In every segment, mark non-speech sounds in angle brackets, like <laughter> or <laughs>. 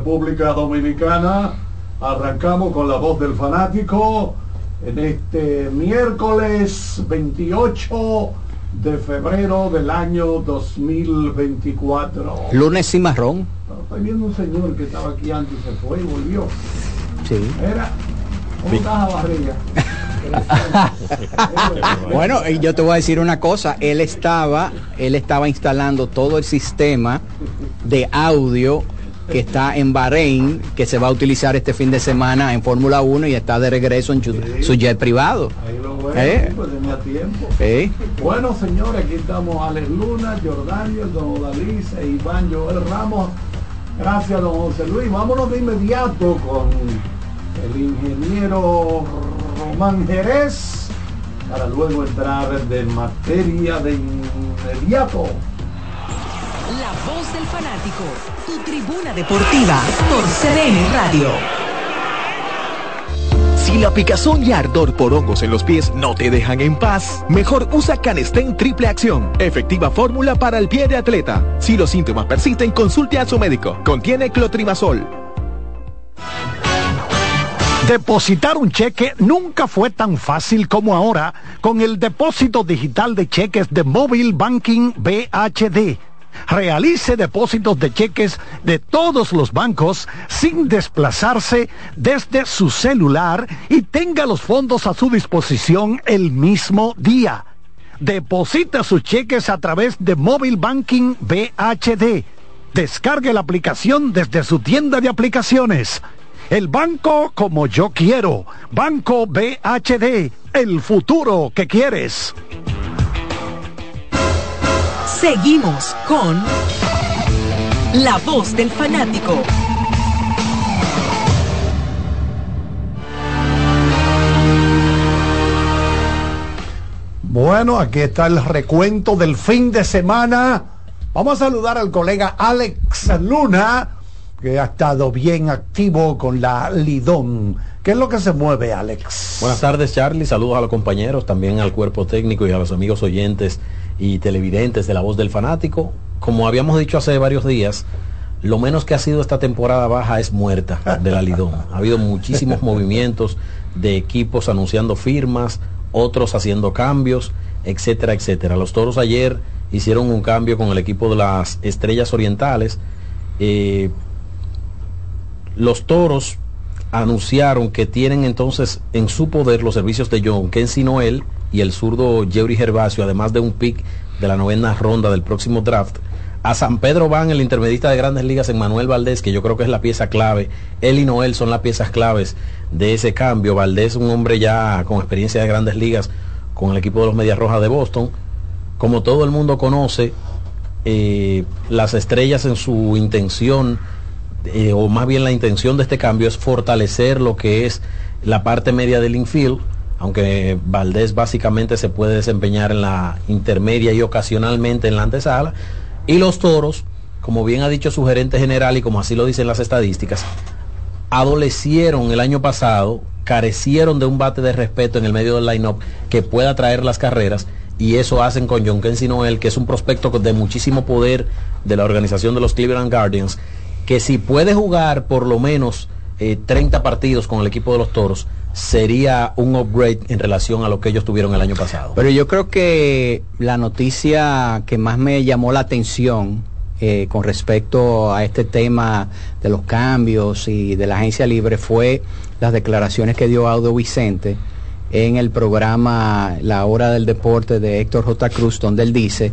República Dominicana. Arrancamos con la voz del fanático en este miércoles 28 de febrero del año 2024. Lunes y marrón. Estoy viendo un señor que estaba aquí antes y se fue y volvió. Sí. Era, ¿cómo estás barriga? <laughs> bueno, yo te voy a decir una cosa, él estaba, él estaba instalando todo el sistema de audio que está en Bahrein, que se va a utilizar este fin de semana en Fórmula 1 y está de regreso en su, jet privado. Ahí lo veo, ¿Eh? pues tenía tiempo. Bueno, señores, aquí estamos Alex Luna, Jordania, Don Odalice, Iván Joel Ramos. Gracias, don José Luis. Vámonos de inmediato con el ingeniero Román Jerez para luego entrar de materia de inmediato. La voz del fanático, tu tribuna deportiva por CDN Radio. Si la picazón y ardor por hongos en los pies no te dejan en paz, mejor usa Canestén Triple Acción, efectiva fórmula para el pie de atleta. Si los síntomas persisten, consulte a su médico. Contiene clotrimazol. Depositar un cheque nunca fue tan fácil como ahora con el depósito digital de cheques de Mobile Banking BHD realice depósitos de cheques de todos los bancos sin desplazarse desde su celular y tenga los fondos a su disposición el mismo día. Deposita sus cheques a través de Mobile Banking BHD. Descargue la aplicación desde su tienda de aplicaciones. El banco como yo quiero. Banco BHD. El futuro que quieres. Seguimos con La voz del fanático. Bueno, aquí está el recuento del fin de semana. Vamos a saludar al colega Alex Luna, que ha estado bien activo con la Lidón. ¿Qué es lo que se mueve, Alex? Buenas tardes, Charlie. Saludos a los compañeros, también al cuerpo técnico y a los amigos oyentes y televidentes de La Voz del Fanático. Como habíamos dicho hace varios días, lo menos que ha sido esta temporada baja es muerta de la Lidón. Ha habido muchísimos movimientos de equipos anunciando firmas, otros haciendo cambios, etcétera, etcétera. Los toros ayer hicieron un cambio con el equipo de las Estrellas Orientales. Eh, los toros anunciaron que tienen entonces en su poder los servicios de John Kensi Noel y el zurdo Jerry Gervasio, además de un pick de la novena ronda del próximo draft. A San Pedro van el intermedista de grandes ligas en Manuel Valdés, que yo creo que es la pieza clave. Él y Noel son las piezas claves de ese cambio. Valdés, un hombre ya con experiencia de grandes ligas con el equipo de los Medias Rojas de Boston. Como todo el mundo conoce, eh, las estrellas en su intención, eh, o más bien la intención de este cambio es fortalecer lo que es la parte media del infield aunque Valdés básicamente se puede desempeñar en la intermedia y ocasionalmente en la antesala. Y los toros, como bien ha dicho su gerente general y como así lo dicen las estadísticas, adolecieron el año pasado, carecieron de un bate de respeto en el medio del line-up que pueda traer las carreras y eso hacen con John Kensi Noel, que es un prospecto de muchísimo poder de la organización de los Cleveland Guardians, que si puede jugar por lo menos 30 eh, partidos con el equipo de los Toros, sería un upgrade en relación a lo que ellos tuvieron el año pasado. Pero yo creo que la noticia que más me llamó la atención eh, con respecto a este tema de los cambios y de la agencia libre fue las declaraciones que dio Audo Vicente en el programa La Hora del Deporte de Héctor J. Cruz, donde él dice,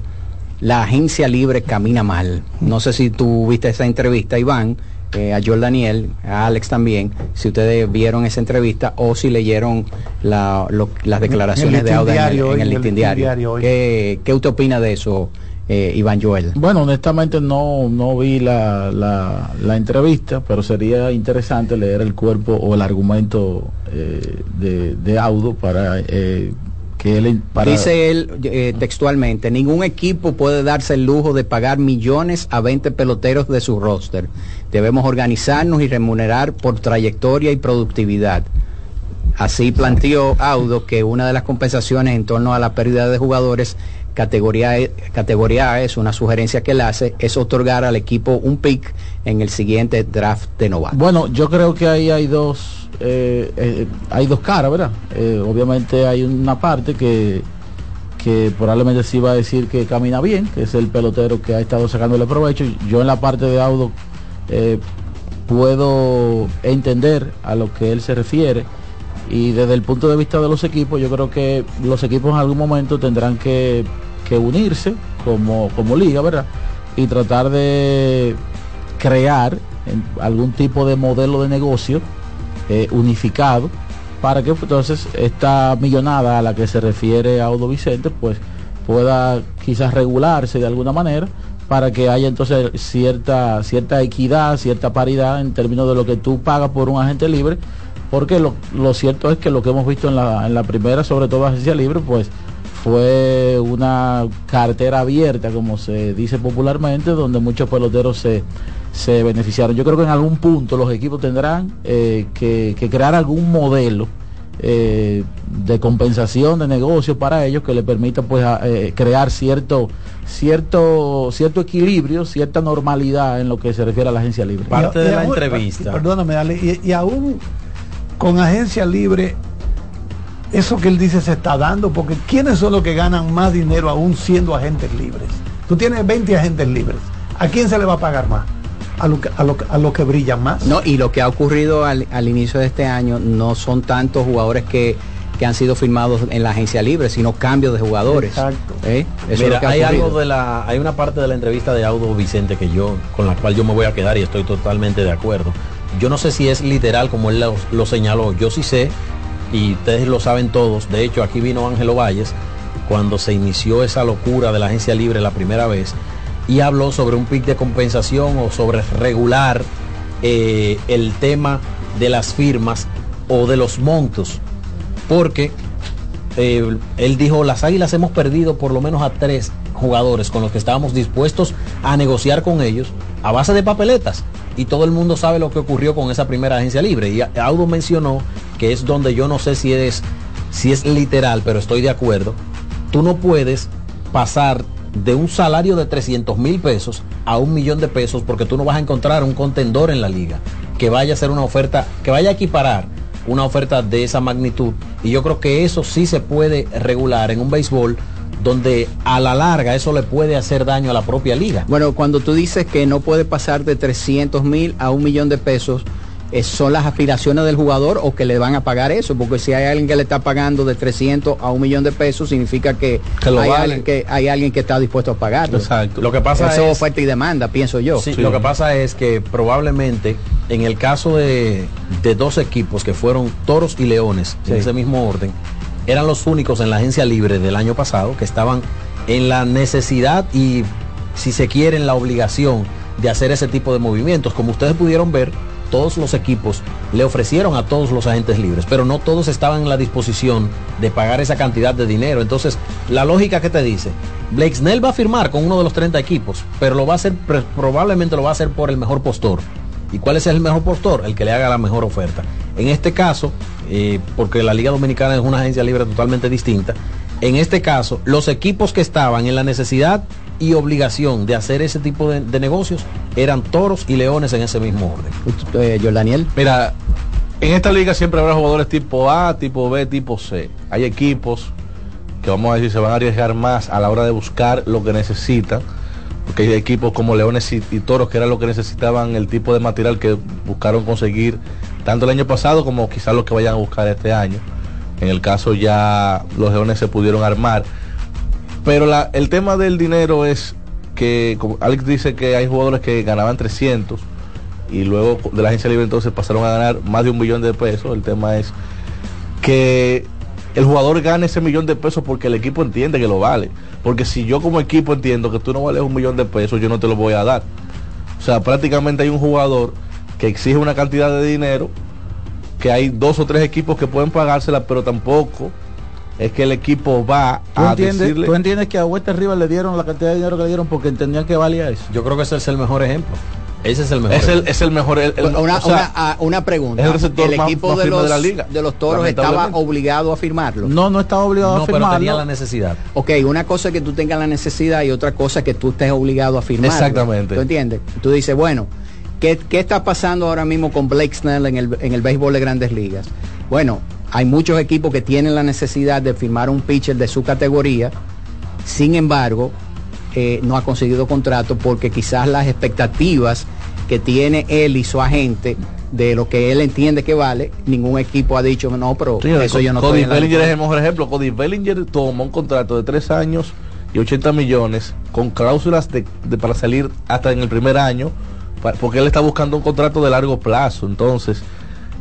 la agencia libre camina mal. No sé si tú viste esa entrevista, Iván, eh, a Joel Daniel, a Alex también, si ustedes vieron esa entrevista o si leyeron la, lo, las declaraciones de Auda en el, en el, listín diario. ¿Qué, ¿Qué, usted opina de eso, eh, Iván Joel? Bueno, honestamente no, no vi la, la, la, entrevista, pero sería interesante leer el cuerpo o el argumento eh, de, de, Audo para eh, que él para... dice él eh, textualmente ningún equipo puede darse el lujo de pagar millones a 20 peloteros de su roster. Debemos organizarnos y remunerar por trayectoria y productividad así planteó Audo que una de las compensaciones en torno a la pérdida de jugadores categoría, e, categoría A es una sugerencia que él hace es otorgar al equipo un pick en el siguiente draft de novato bueno yo creo que ahí hay dos eh, eh, hay dos caras, ¿verdad? Eh, obviamente hay una parte que, que probablemente sí va a decir que camina bien, que es el pelotero que ha estado sacándole provecho. Yo en la parte de Audo puedo entender a lo que él se refiere y desde el punto de vista de los equipos, yo creo que los equipos en algún momento tendrán que, que unirse como, como liga, ¿verdad? Y tratar de crear algún tipo de modelo de negocio eh, unificado para que entonces esta millonada a la que se refiere Audo Vicente pues pueda quizás regularse de alguna manera para que haya entonces cierta cierta equidad, cierta paridad en términos de lo que tú pagas por un agente libre, porque lo, lo cierto es que lo que hemos visto en la, en la primera, sobre todo agencia libre, pues fue una cartera abierta, como se dice popularmente, donde muchos peloteros se, se beneficiaron. Yo creo que en algún punto los equipos tendrán eh, que, que, crear algún modelo eh, de compensación de negocios para ellos que le permita pues a, eh, crear cierto cierto cierto equilibrio cierta normalidad en lo que se refiere a la agencia libre parte y, de y la aún, entrevista perdóname dale, y, y aún con agencia libre eso que él dice se está dando, porque ¿quiénes son los que ganan más dinero aún siendo agentes libres? Tú tienes 20 agentes libres. ¿A quién se le va a pagar más? A lo que, a lo, a lo que brillan más. No, y lo que ha ocurrido al, al inicio de este año no son tantos jugadores que, que, han sido firmados en la agencia libre, sino cambios de jugadores. Exacto. ¿Eh? Eso Mira, es hay algo de la, hay una parte de la entrevista de Audo Vicente que yo, con la cual yo me voy a quedar y estoy totalmente de acuerdo. Yo no sé si es literal como él lo, lo señaló, yo sí sé y ustedes lo saben todos, de hecho aquí vino Ángelo Valles cuando se inició esa locura de la agencia libre la primera vez y habló sobre un pic de compensación o sobre regular eh, el tema de las firmas o de los montos, porque eh, él dijo, las águilas hemos perdido por lo menos a tres jugadores con los que estábamos dispuestos a negociar con ellos a base de papeletas. Y todo el mundo sabe lo que ocurrió con esa primera agencia libre. Y Audo mencionó que es donde yo no sé si es, si es literal, pero estoy de acuerdo. Tú no puedes pasar de un salario de 300 mil pesos a un millón de pesos porque tú no vas a encontrar un contendor en la liga que vaya a ser una oferta, que vaya a equiparar una oferta de esa magnitud. Y yo creo que eso sí se puede regular en un béisbol donde a la larga eso le puede hacer daño a la propia liga. Bueno, cuando tú dices que no puede pasar de 300 mil a un millón de pesos, son las aspiraciones del jugador o que le van a pagar eso, porque si hay alguien que le está pagando de 300 a un millón de pesos, significa que, que hay, vale. alguien que hay alguien que está dispuesto a pagarlo. Exacto. Lo que pasa eso es oferta y demanda, pienso yo. Sí, sí. Lo que pasa es que probablemente en el caso de, de dos equipos que fueron Toros y Leones, sí. en ese mismo orden, eran los únicos en la agencia libre del año pasado que estaban en la necesidad y, si se quiere, en la obligación de hacer ese tipo de movimientos. Como ustedes pudieron ver, todos los equipos le ofrecieron a todos los agentes libres, pero no todos estaban en la disposición de pagar esa cantidad de dinero. Entonces, la lógica que te dice, Blake Snell va a firmar con uno de los 30 equipos, pero lo va a hacer, probablemente lo va a hacer por el mejor postor. ¿Y cuál es el mejor postor? El que le haga la mejor oferta. En este caso, eh, porque la Liga Dominicana es una agencia libre totalmente distinta, en este caso, los equipos que estaban en la necesidad y obligación de hacer ese tipo de, de negocios eran toros y leones en ese mismo orden. Eh, yo, Daniel. Mira, en esta liga siempre habrá jugadores tipo A, tipo B, tipo C. Hay equipos que vamos a decir se van a arriesgar más a la hora de buscar lo que necesitan porque hay equipos como Leones y, y Toros que era lo que necesitaban el tipo de material que buscaron conseguir tanto el año pasado como quizás lo que vayan a buscar este año. En el caso ya los Leones se pudieron armar. Pero la- el tema del dinero es que, como Alex dice que hay jugadores que ganaban 300 y luego de la agencia libre entonces pasaron a ganar más de un millón de pesos. El tema es que el jugador gane ese millón de pesos porque el equipo entiende que lo vale. Porque si yo como equipo entiendo que tú no vales un millón de pesos, yo no te lo voy a dar. O sea, prácticamente hay un jugador que exige una cantidad de dinero, que hay dos o tres equipos que pueden pagársela, pero tampoco es que el equipo va ¿Tú a entiendes, decirle... tú entiendes que a Huerta Rivas le dieron la cantidad de dinero que le dieron porque entendían que valía eso? Yo creo que ese es el mejor ejemplo. Ese es el mejor. Es el, es el mejor. el- el- una, o sea, una- una pregunta. es el más- equipo más de, los, de la liga, de los toros estaba obligado a firmarlo. No, no estaba obligado No, a pero firmarlo. tenía la necesidad. Ok, una cosa es que tú tengas la necesidad y otra cosa es que tú estés obligado a firmar. Exactamente. ¿Tú entiendes? Tú dices, bueno, ¿qué, qué está pasando ahora mismo con Blake Snell en el, en el béisbol de grandes ligas? Bueno, hay muchos equipos que tienen la necesidad de firmar un pitcher de su categoría, sin embargo, eh, no ha conseguido contrato porque quizás las expectativas que tiene él y su agente de lo que él entiende que vale, ningún equipo ha dicho, no, pero Sí, eso yo no Cody estoy Bellinger es lista". el mejor ejemplo. Cody Bellinger tomó un contrato de tres años y 80 millones con cláusulas de, de- para salir hasta en el primer año, porque él está buscando un contrato de largo plazo. Entonces,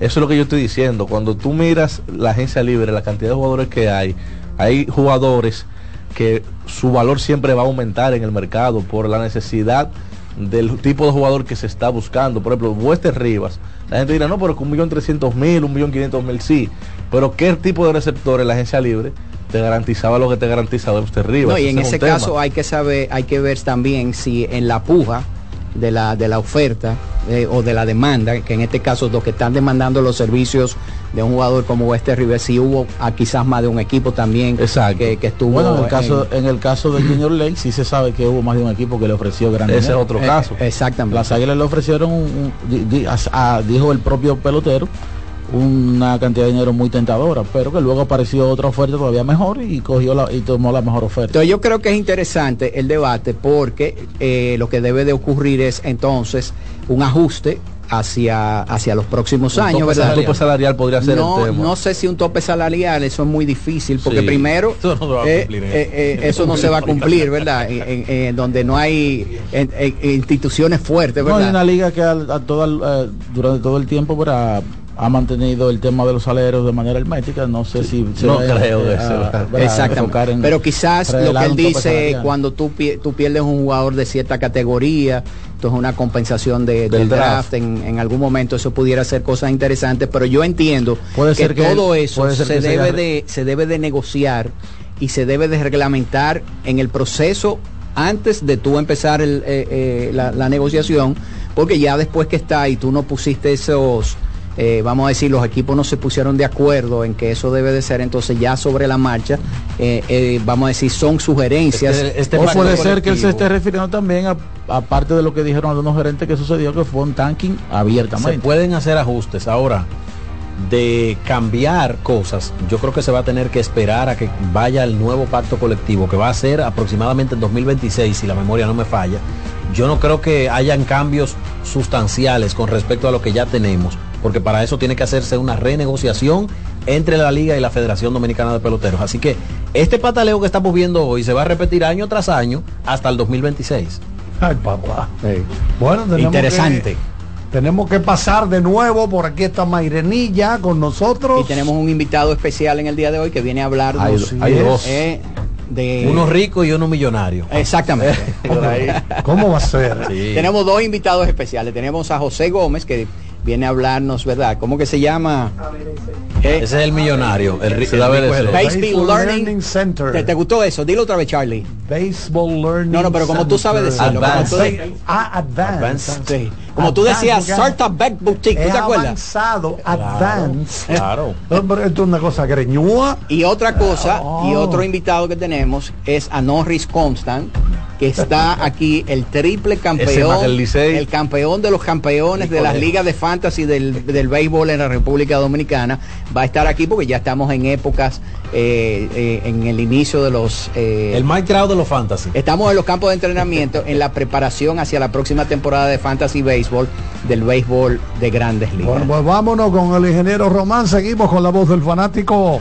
eso es lo que yo estoy diciendo. Cuando tú miras la agencia libre, la cantidad de jugadores que hay, hay jugadores que su valor siempre va a aumentar en el mercado por la necesidad del tipo de jugador que se está buscando. Por ejemplo, Wester Rivas. La gente dirá, no, pero con un millón trescientos mil, un millón quinientos mil, sí. Pero ¿qué tipo de receptor en la agencia libre te garantizaba lo que te garantiza Wester Rivas? No, y en es ese tema. caso hay que saber, hay que ver también si en la puja de la, de la oferta eh, o de la demanda, que en este caso los que están demandando los servicios de un jugador como Wester River, si hubo a quizás más de un equipo también que, que estuvo Bueno, en el caso, en- en el caso de Junior Lake sí se sabe que hubo más de un equipo que le ofreció grandes Ese es otro Eh, caso. Exactamente. Las águilas le ofrecieron, un- un- di- di- a- a- dijo el propio pelotero, una cantidad de dinero muy tentadora, pero que luego apareció otra oferta todavía mejor y cogió la, y tomó la mejor oferta. Entonces yo creo que es interesante el debate porque eh, lo que debe de ocurrir es entonces un ajuste hacia, hacia los próximos Un años, tope ¿verdad? salarial. tope salarial podría ser no, el tema. No sé si un tope salarial, eso es muy difícil, porque Sí. primero Eso no se va a eh, cumplir, eh, eh. eh, eso no se va a cumplir, ¿verdad? En, en- en donde no hay en- en- instituciones fuertes, No, hay ¿verdad? una liga que al- a toda, eh, durante todo el tiempo ¿verdad? Ha mantenido el tema de los salarios de manera hermética. No sé si se No creo que a- se Exactamente. en Pero quizás lo que él tope dice cuando tú, tú pierdes un jugador de cierta categoría, entonces una compensación de- del draft, draft. en, en algún momento eso pudiera ser cosas interesantes, pero yo entiendo Puede que ser que todo él- eso puede ser se que debe, de, se debe de negociar y se debe de reglamentar en el proceso antes de tú empezar el, eh, eh, la, la negociación, porque ya después que está y tú no pusiste esos, eh, vamos a decir, los equipos no se pusieron de acuerdo en que eso debe de ser, entonces ya sobre la marcha, eh, eh, vamos a decir, son sugerencias. Este- este o puede ser que él se esté refiriendo también a aparte de lo que dijeron algunos gerentes que sucedió que fue un tanking Se abiertamente. pueden hacer ajustes. Ahora, de cambiar cosas, yo creo que se va a tener que esperar a que vaya el nuevo pacto colectivo, que va a ser aproximadamente en 2026, si la memoria no me falla. Yo no creo que hayan cambios sustanciales con respecto a lo que ya tenemos, porque para eso tiene que hacerse una renegociación entre la Liga y la Federación Dominicana de Peloteros. Así que este pataleo que estamos viendo hoy se va a repetir año tras año hasta el 2026. Ay, papá. Bueno, Interesante. que- tenemos que pasar de nuevo. Por aquí está Mairenilla con nosotros. Y tenemos un invitado especial en el día de hoy que viene a Hay- hay eh, dos. eh, de Uno rico y uno millonario. Exactamente. <laughs> ¿Cómo va a ser? Sí. Tenemos dos invitados especiales. Tenemos a José Gómez que viene a hablarnos, ¿verdad? ¿Cómo que se llama? Eh, Ese es el millonario, el, rico otro. Baseball Learning Center. ¿Te, te gustó eso? Dilo otra vez, Charlie. Baseball Learning No, no, pero como tú sabes decirlo, como tú, Advanced. Ah, advanced. Advanced. sí. como tú Advanced, decías, porque Startup Back Boutique, ¿tú te acuerdas? avanzado, advanced. Claro. <laughs> Pero esto es una cosa greñúa. Y otra cosa, y Oh. otro invitado que tenemos es a Norris Constant, que está aquí el triple campeón, el, campeón de los campeones de las ligas de fantasy del, del, béisbol en la República Dominicana. Va a estar aquí porque ya estamos en épocas, eh, eh, en el inicio de los... Eh, el grado de los fantasy. Estamos en los campos de entrenamiento, en la preparación hacia la próxima temporada de fantasy béisbol, del béisbol de grandes ligas. Bueno, pues vámonos con el ingeniero Román, seguimos con la voz del fanático.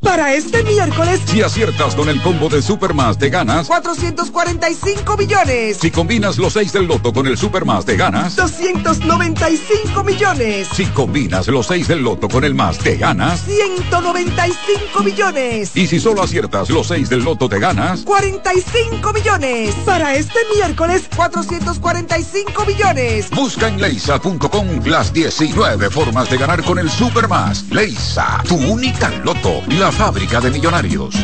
para este miércoles. Si aciertas con el combo de Supermas, te ganas 445 millones. Si combinas los 6 del loto con el Supermas, te ganas 295 millones. Si combinas los 6 del loto con el más, te ganas 195 millones. Y si solo aciertas los 6 del loto, te ganas 45 millones. Para este miércoles, 445 millones. Busca en leisa.com las 19 formas de ganar con el Supermas. Leisa, tu única loto. La fábrica de millonarios.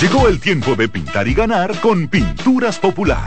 Llegó el tiempo de pintar y ganar con Pinturas Popular.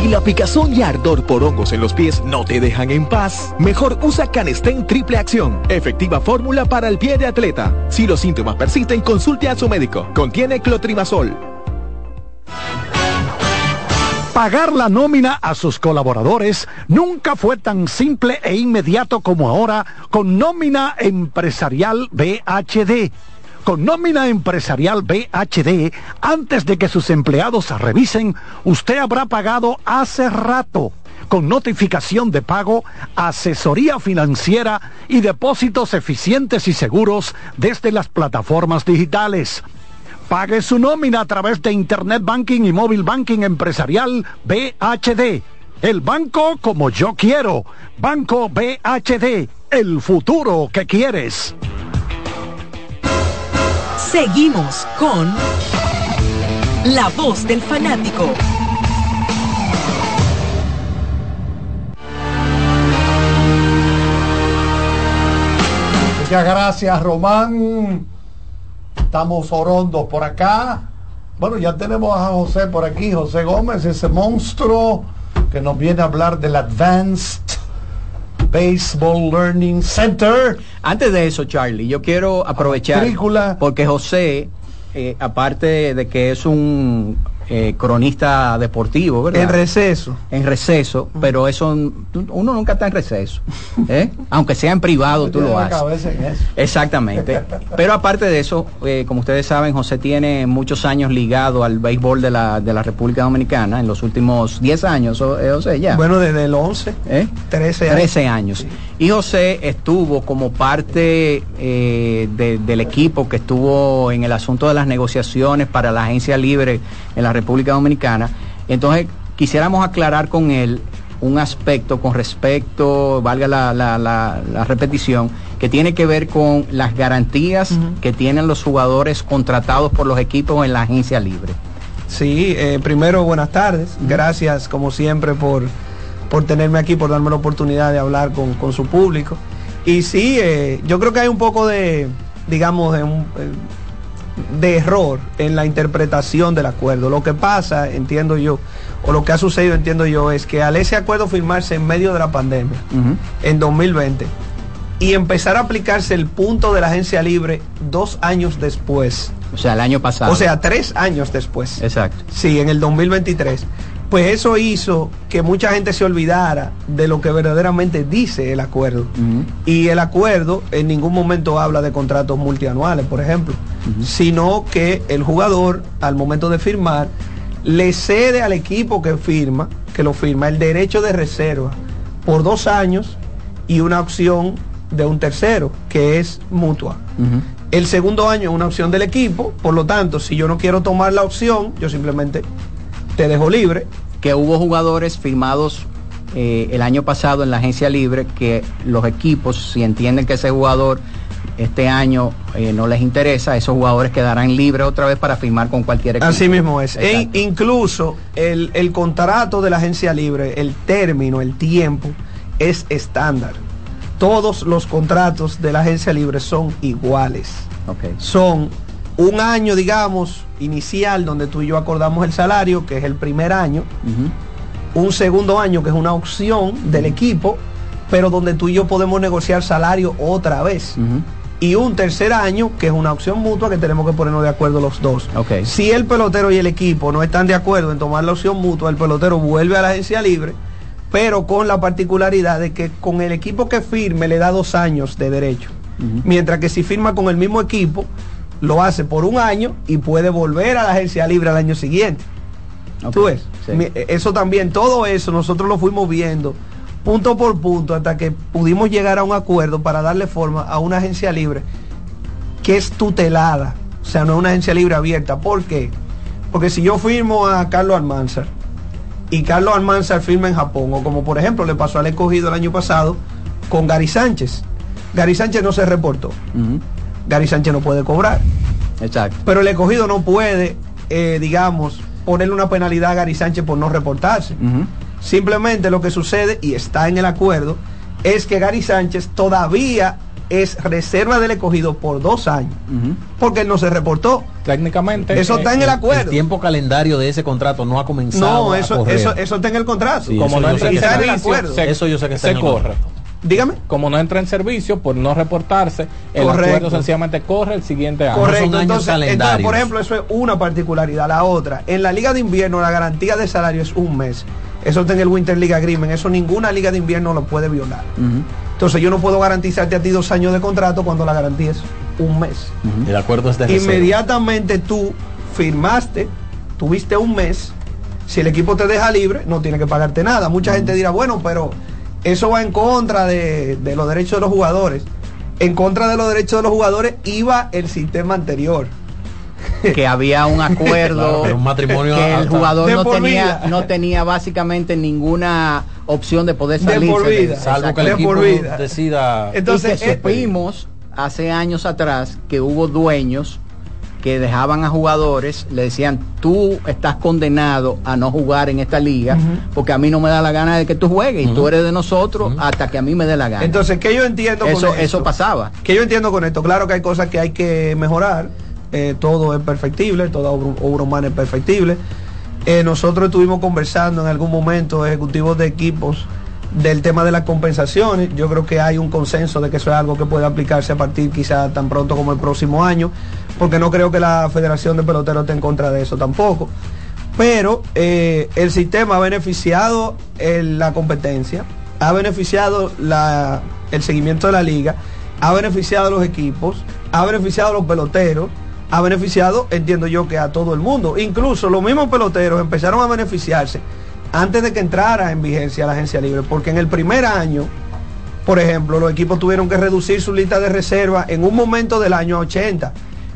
Si la picazón y ardor por hongos en los pies no te dejan en paz, mejor usa Canestén Triple Acción, efectiva fórmula para el pie de atleta. Si los síntomas persisten, consulte a su médico. Contiene clotrimazol. Pagar la nómina a sus colaboradores nunca fue tan simple e inmediato como ahora con nómina empresarial BHD con nómina empresarial BHD, antes de que sus empleados revisen, usted habrá pagado hace rato con notificación de pago, asesoría financiera y depósitos eficientes y seguros desde las plataformas digitales. Pague su nómina a través de Internet Banking y Móvil Banking Empresarial BHD. El banco como yo quiero. Banco BHD. El futuro que quieres. Seguimos con La voz del fanático. Muchas gracias, Román. Estamos orondos por acá. Bueno, ya tenemos a José por aquí, José Gómez, ese monstruo que nos viene a hablar del Advanced Baseball Learning Center. Antes de eso, Charlie, yo quiero aprovechar porque José, eh, aparte de que es un eh, cronista deportivo, ¿verdad? En receso. En receso, pero eso uno nunca está en receso, ¿eh? <laughs> aunque sea en privado, tú lo haces. Exactamente. Pero aparte de eso, eh, como ustedes saben, José tiene muchos años ligado al béisbol de la, de la República Dominicana, en los últimos 10 años, José, ya. Bueno, desde el 11, ¿Eh? 13 años. 13 años. Y José estuvo como parte del equipo que estuvo en el asunto de las negociaciones para la agencia libre en la República Dominicana. Entonces, quisiéramos aclarar con él un aspecto con respecto, valga la, repetición, que tiene que ver con las garantías que tienen los jugadores contratados por los equipos en la agencia libre. Sí, eh, primero buenas tardes, gracias como siempre por, por tenerme aquí, por darme la oportunidad de hablar con, su público. Y sí, eh, yo creo que hay un poco de, digamos, de un, eh, de error en la interpretación del acuerdo. Lo que pasa, entiendo yo, o lo que ha sucedido, entiendo yo, es que al ese acuerdo firmarse en medio de la pandemia, en 2020, y empezar a aplicarse el punto de la agencia libre dos años después. O sea, el año pasado. O sea, tres años después. Exacto. Sí, en el 2023 pues eso hizo que mucha gente se olvidara de lo que verdaderamente dice el acuerdo. Y el acuerdo en ningún momento habla de contratos multianuales, por ejemplo, sino que el jugador al momento de firmar le cede al equipo que firma, que lo firma, el derecho de reserva por dos años y una opción de un tercero, que es mutua. El segundo año es una opción del equipo, por lo tanto, si yo no quiero tomar la opción, yo simplemente te dejo libre. Que hubo jugadores firmados eh, el año pasado en la agencia libre que los equipos, si entienden que ese jugador este año eh, no les interesa, esos jugadores quedarán libres otra vez para firmar con cualquier equipo. Así mismo es. E incluso el, el, contrato de la agencia libre, el término, el tiempo, es estándar. Todos los contratos de la agencia libre son iguales. Okay. Son un año, digamos, inicial donde tú y yo acordamos el salario, que es el primer año, un segundo año que es una opción del equipo, pero donde tú y yo podemos negociar salario otra vez. Y un tercer año, que es una opción mutua que tenemos que ponernos de acuerdo los dos. Si el pelotero y el equipo no están de acuerdo en tomar la opción mutua, el pelotero vuelve a la agencia libre, pero con la particularidad de que con el equipo que firme le da dos años de derecho. Mientras que si firma con el mismo equipo, lo hace por un año y puede volver a la agencia libre al año siguiente. ¿Tú ves? Eso también, todo eso nosotros lo fuimos viendo punto por punto hasta que pudimos llegar a un acuerdo para darle forma a una agencia libre que es tutelada, o sea, no es una agencia libre abierta. ¿Por qué? Porque si yo firmo a Carlos Almanzar y Carlos Almanzar firma en Japón, o como por ejemplo le pasó al escogido el año pasado con Gary Sánchez, Gary Sánchez no se reportó. Gary Sánchez no puede cobrar. Exacto. Pero el escogido no puede, eh, digamos, ponerle una penalidad a Gary Sánchez por no reportarse. Simplemente lo que sucede, y está en el acuerdo, es que Gary Sánchez todavía es reserva del escogido por dos años, porque él no se reportó. Técnicamente. Eso está en el acuerdo. El tiempo calendario de ese contrato no ha comenzado. No, eso, eso, eso está en el contrato. Como no está en el acuerdo. eso yo sé que está se corre. Dígame. Como no entra en servicio por no reportarse, el acuerdo sencillamente corre el siguiente año. Correcto. entonces, por ejemplo, eso es una particularidad. La otra, en la liga de invierno la garantía de salario es un mes. Eso está en el Winter League Agreement. Eso ninguna liga de invierno lo puede violar. Entonces yo no puedo garantizarte a ti dos años de contrato cuando la garantía es un mes. El acuerdo es de Inmediatamente tú firmaste, tuviste un mes. Si el equipo te deja libre, no tiene que pagarte nada. Mucha gente dirá, bueno, pero eso va en contra de, los derechos de los jugadores. En contra de los derechos de los jugadores iba el sistema anterior que había un <laughs> acuerdo, un matrimonio que el jugador no tenía, no tenía básicamente ninguna opción de poder salir. salvo que el equipo decida. Entonces, y que supimos hace años atrás que hubo dueños que dejaban a jugadores, le decían, tú estás condenado a no jugar en esta liga, porque a mí no me da la gana de que tú juegues, y tú eres de nosotros hasta que a mí me dé la gana. Entonces, ¿qué yo entiendo eso, con esto? Eso pasaba. ¿Qué yo entiendo con esto? Claro que hay cosas que hay que mejorar, eh, todo es perfectible, toda obra, obra humana es perfectible. Eh, nosotros estuvimos conversando en algún momento, ejecutivos de equipos, del tema de las compensaciones. Yo creo que hay un consenso de que eso es algo que puede aplicarse a partir quizá tan pronto como el próximo año, porque no creo que la Federación de Peloteros esté en contra de eso tampoco. Pero eh, el sistema ha beneficiado la competencia, ha beneficiado la- el seguimiento de la liga, ha beneficiado a los equipos, ha beneficiado a los peloteros, ha beneficiado, entiendo yo, que a todo el mundo. Incluso los mismos peloteros empezaron a beneficiarse antes de que entrara en vigencia la agencia libre, porque en el primer año, por ejemplo, los equipos tuvieron que reducir su lista de reserva en un momento del año a 80.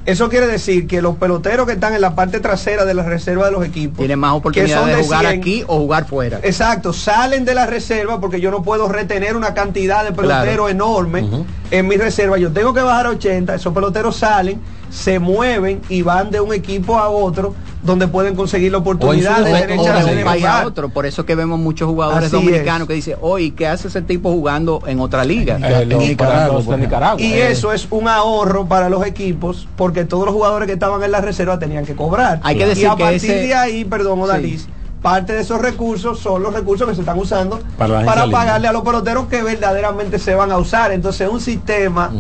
Eso quiere decir que los peloteros que están en la parte trasera de la reserva de los equipos Tienen más oportunidad son de jugar 100, aquí o jugar fuera. Exacto, salen de la reserva porque yo no puedo retener una cantidad de peloteros Claro. enorme en mi reserva. Yo tengo que bajar a 80, esos peloteros salen, se mueven y van de un equipo a otro donde pueden conseguir la oportunidad de tener de a otro. Por eso que vemos muchos jugadores Así dominicanos que dicen, oye, ¿qué hace ese tipo jugando en otra liga? Eh, Y- Nicaragua, de Nicaragua. Y Eh, eso es un ahorro para los equipos porque todos los jugadores que estaban en la reserva tenían que cobrar. Hay que y decir a que partir ese- de ahí, perdón, Odalis, parte de esos recursos son los recursos que se están usando Para pagarle a los peloteros que verdaderamente se van a usar. Entonces, un sistema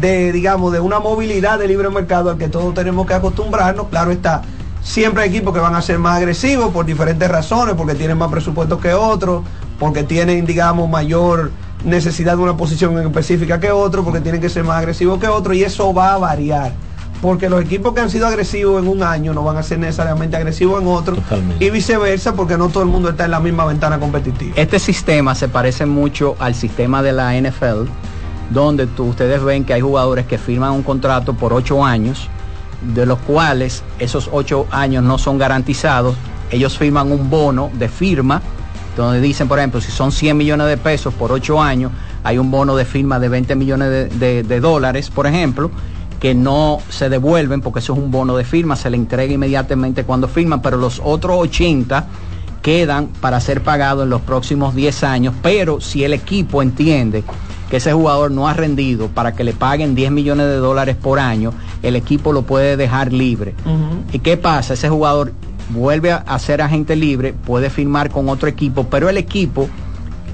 de, digamos, de una movilidad de libre mercado al que todos tenemos que acostumbrarnos, claro está. Siempre hay equipos que van a ser más agresivos por diferentes razones, porque tienen más presupuesto que otros, porque tienen, digamos, mayor necesidad de una posición específica que otros, porque tienen que ser más agresivos que otros, y eso va a variar. Porque los equipos que han sido agresivos en un año no van a ser necesariamente agresivos en otro, y viceversa, porque no todo el mundo está en la misma ventana competitiva. Este sistema se parece mucho al sistema de la NFL, donde tú- ustedes ven que hay jugadores que firman un contrato por ocho años, de los cuales esos ocho años no son garantizados. Ellos firman un bono de firma, donde dicen, por ejemplo, si son 100 millones de pesos por ocho años, hay un bono de firma de 20 millones de, de- de dólares, por ejemplo, que no se devuelven porque eso es un bono de firma, se le entrega inmediatamente cuando firman, pero los otros 80 quedan para ser pagados en los próximos 10 años, pero si el equipo entiende que ese jugador no ha rendido para que le paguen 10 millones de dólares por año, el equipo lo puede dejar libre. ¿Y qué pasa? Ese jugador vuelve a, a ser agente libre, puede firmar con otro equipo, pero el equipo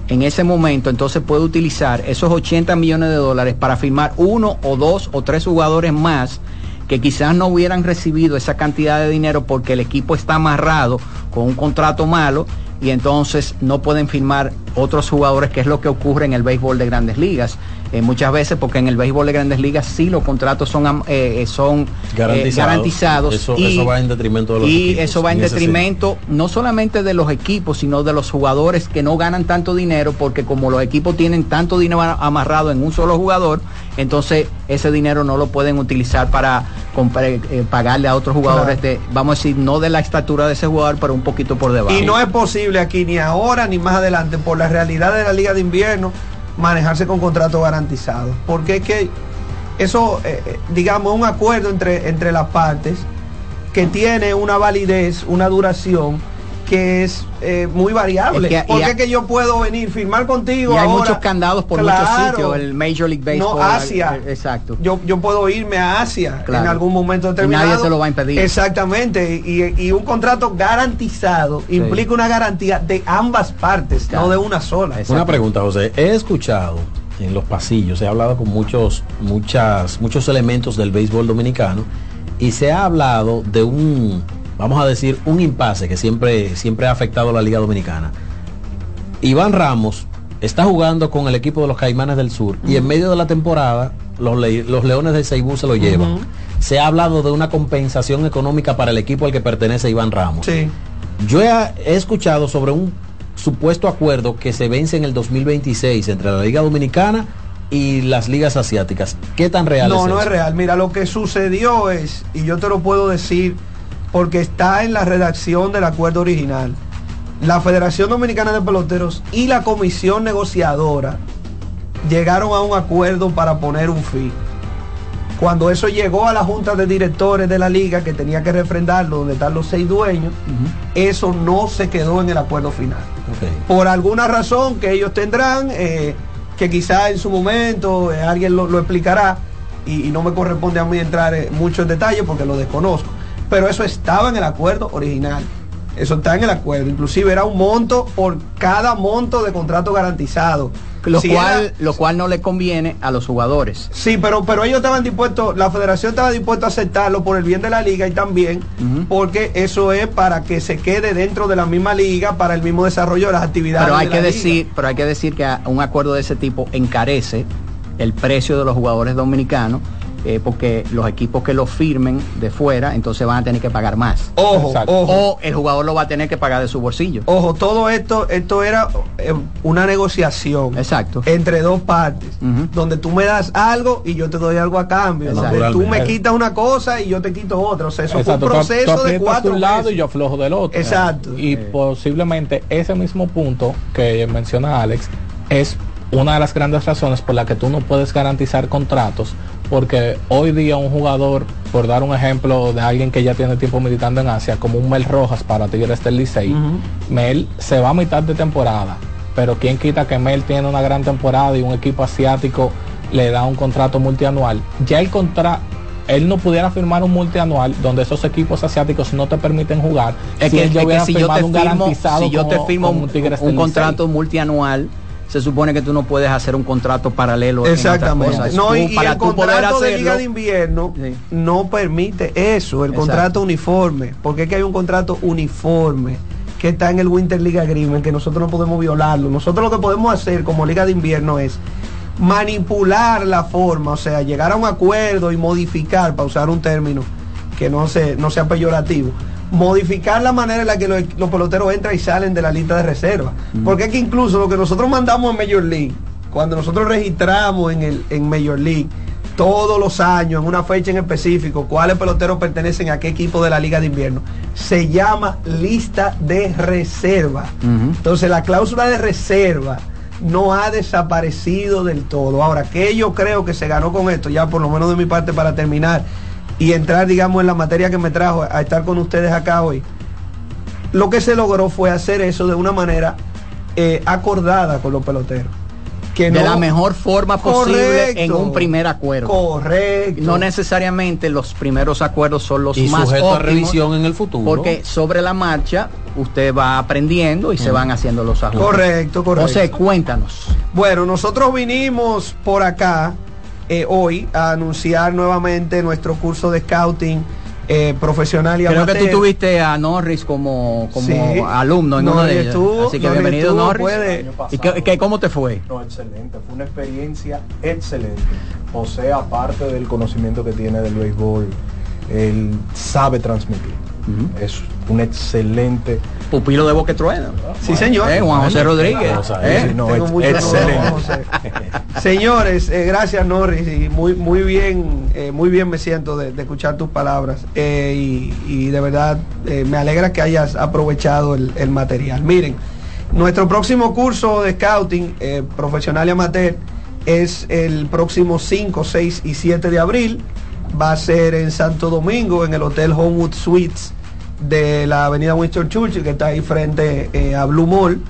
en ese momento entonces puede utilizar esos 80 millones de dólares para firmar uno o dos o tres jugadores más que quizás no hubieran recibido esa cantidad de dinero porque el equipo está amarrado con un contrato malo y entonces no pueden firmar otros jugadores, que es lo que ocurre en el béisbol de grandes ligas. Eh, muchas veces porque en el béisbol de grandes ligas sí los contratos son, am- eh, eh, son eh, Garantizado. garantizados. Eso, y- eso va en detrimento de los y equipos, eso va en detrimento no solamente de los equipos, sino de los jugadores que no ganan tanto dinero, porque como los equipos tienen tanto dinero amarrado en un solo jugador, entonces ese dinero no lo pueden utilizar para comprar- eh, pagarle a otros jugadores de, vamos a decir, no de la estatura de ese jugador, pero un poquito por debajo. Y no es posible aquí ni ahora ni más adelante por la realidad de la liga de invierno manejarse con contratos garantizados. Porque es que eso, eh, eh, digamos, un acuerdo entre, entre las partes que tiene una validez, una duración que es eh, muy variable. Es que- y porque es que yo puedo venir, firmar contigo Y hay ahora. muchos candados por muchos sitios, el Major League Baseball. No, Asia. eh, Exacto. Yo, yo puedo irme a Asia Claro. en algún momento Y determinado. nadie se lo va a impedir. Exactamente. Y, y un contrato garantizado implica una garantía de ambas partes, no de una sola. Una pregunta, José. He escuchado en los pasillos, he hablado con muchos, muchas, muchos elementos del béisbol dominicano y se ha hablado de un, vamos a decir, un impasse que siempre, siempre ha afectado a la Liga Dominicana. Iván Ramos está jugando con el equipo de los Caimanes del Sur y en medio de la temporada los, le- los Leones de Ceibú se lo llevan. Se ha hablado de una compensación económica para el equipo al que pertenece Iván Ramos. Sí. Yo he, he escuchado sobre un supuesto acuerdo que se vence en el 2026 entre la Liga Dominicana y las ligas asiáticas. ¿Qué tan real no, es no eso? es real. Mira, lo que sucedió es, y yo te lo puedo decir porque está en la redacción del acuerdo original, la Federación Dominicana de Peloteros y la comisión negociadora llegaron a un acuerdo para poner un fin. Cuando eso llegó a la junta de directores de la liga, que tenía que refrendarlo, donde están los seis dueños, eso no se quedó en el acuerdo final. Por alguna razón que ellos tendrán, eh, que quizá en su momento eh, alguien lo, lo explicará, y, y no me corresponde a mí entrar en muchos detalles porque lo desconozco. Pero eso estaba en el acuerdo original. Eso está en el acuerdo. Inclusive era un monto por cada monto de contrato garantizado. Lo, Si cual, era- lo cual no le conviene a los jugadores. Sí, pero, pero ellos estaban dispuestos, la federación estaba dispuesta a aceptarlo por el bien de la liga y también porque eso es para que se quede dentro de la misma liga para el mismo desarrollo de las actividades. Pero hay de que la liga. decir, pero hay que decir que un acuerdo de ese tipo encarece el precio de los jugadores dominicanos, eh, porque los equipos que lo firmen de fuera, entonces van a tener que pagar más. Ojo, Exacto. ojo. O el jugador lo va a tener que pagar de su bolsillo. Ojo, todo esto, esto era eh, una negociación. Exacto. Entre dos partes. Donde tú me das algo y yo te doy algo a cambio. Donde tú me quitas una cosa y yo te quito otra. O sea, eso Exacto, fue un proceso tú de cuatro un lado meses. y yo aflojo del otro. Exacto. Y posiblemente ese mismo punto que menciona Alex es una de las grandes razones por la que tú no puedes garantizar contratos, porque hoy día un jugador, por dar un ejemplo de alguien que ya tiene tiempo militando en Asia, como un Mel Rojas para Tigres del Licey, Mel se va a mitad de temporada, pero quién quita que Mel tiene una gran temporada y un equipo asiático le da un contrato multianual. Ya el contrato él no pudiera firmar un multianual donde esos equipos asiáticos no te permiten jugar. Es si que, él ya es que hubiera si yo te firmado un firmo, garantizado si yo te firmo un, contrato multianual, se supone que tú no puedes hacer un contrato paralelo. Exactamente. No, Tú, y, el tú poder contrato de Liga de Invierno no permite eso, el Exacto. contrato uniforme. Porque es que hay un contrato uniforme que está en el Winter League Agreement, que nosotros no podemos violarlo. Nosotros lo que podemos hacer como Liga de Invierno es manipular la forma, o sea, llegar a un acuerdo y modificar, para usar un término que no, se, no sea peyorativo, modificar la manera en la que los, los peloteros entran y salen de la lista de reserva. Porque es que incluso lo que nosotros mandamos en Major League, cuando nosotros registramos en, el, en Major League, todos los años, en una fecha en específico, cuáles peloteros pertenecen a qué equipo de la Liga de Invierno, se llama lista de reserva. Entonces la cláusula de reserva no ha desaparecido del todo. Ahora, que yo creo que se ganó con esto, ya por lo menos de mi parte para terminar y entrar, digamos, en la materia que me trajo a estar con ustedes acá hoy, lo que se logró fue hacer eso de una manera eh, acordada con los peloteros. Que de no- la mejor forma posible en un primer acuerdo. Correcto. No necesariamente los primeros acuerdos son los Y más sujeto a revisión en el futuro. Porque sobre la marcha usted va aprendiendo y se van haciendo los ajustes. Correcto, correcto. José, cuéntanos. Bueno, nosotros vinimos por acá eh, hoy a anunciar nuevamente nuestro curso de scouting eh, profesional y Creo que amateur. tú tuviste a Norris como, como Sí. alumno en Norris uno de ellos. estuvo, Así que Norris bienvenido estuvo, Norris. puede- ¿Y qué, qué- cómo te fue? No, excelente, fue una experiencia excelente. José, aparte del conocimiento que tiene del béisbol, él sabe transmitir. Es un excelente pupilo de Boque Trueno. Sí, señor. Eh, Juan José Rodríguez. Eh, no, Tengo ex- mucho excelente. José. <laughs> Señores, eh, gracias Norris y muy muy bien, eh, muy bien me siento de, de escuchar tus palabras eh, y, y de verdad eh, me alegra que hayas aprovechado el, el material. Miren, nuestro próximo curso de scouting eh, profesional y amateur es el próximo 5, 6 y 7 de abril. Va a ser en Santo Domingo, en el Hotel Homewood Suites de la avenida Winston Churchill, que está ahí frente eh, a Blue Mall.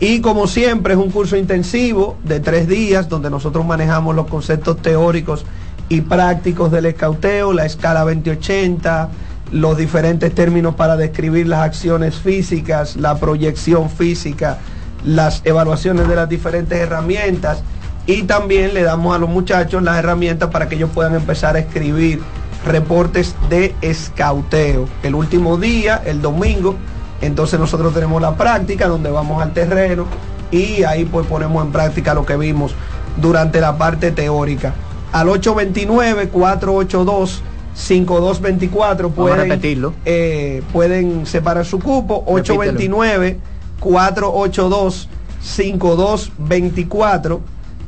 Y como siempre es un curso intensivo de tres días donde nosotros manejamos los conceptos teóricos y prácticos del escauteo, la escala 2080, los diferentes términos para describir las acciones físicas, la proyección física, las evaluaciones de las diferentes herramientas y también le damos a los muchachos las herramientas para que ellos puedan empezar a escribir reportes de escauteo. El último día, el domingo, entonces nosotros tenemos la práctica donde vamos al terreno y ahí pues ponemos en práctica lo que vimos durante la parte teórica. Al 829-482-5224 pueden, repetirlo. eh, pueden separar su cupo. 829-482-5224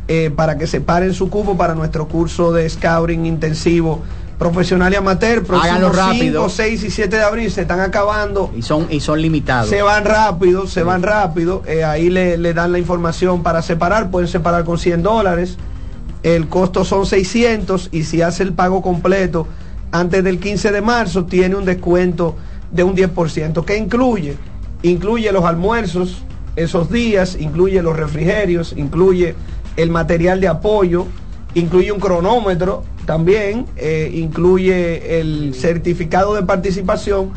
eh, para que separen su cupo para nuestro curso de scouting intensivo profesional y amateur. Próximos rápido. 5, 6 y 7 de abril se están acabando. Y son, y son limitados. Se van rápido, se van rápido. eh, ahí le, le dan la información para separar. Pueden separar con 100 dólares. el costo son 600 y si hace el pago completo antes del 15 de marzo tiene un descuento de un 10%. ¿Qué incluye? Incluye los almuerzos esos días, incluye los refrigerios, incluye el material de apoyo, incluye un cronómetro también, eh, incluye el certificado de participación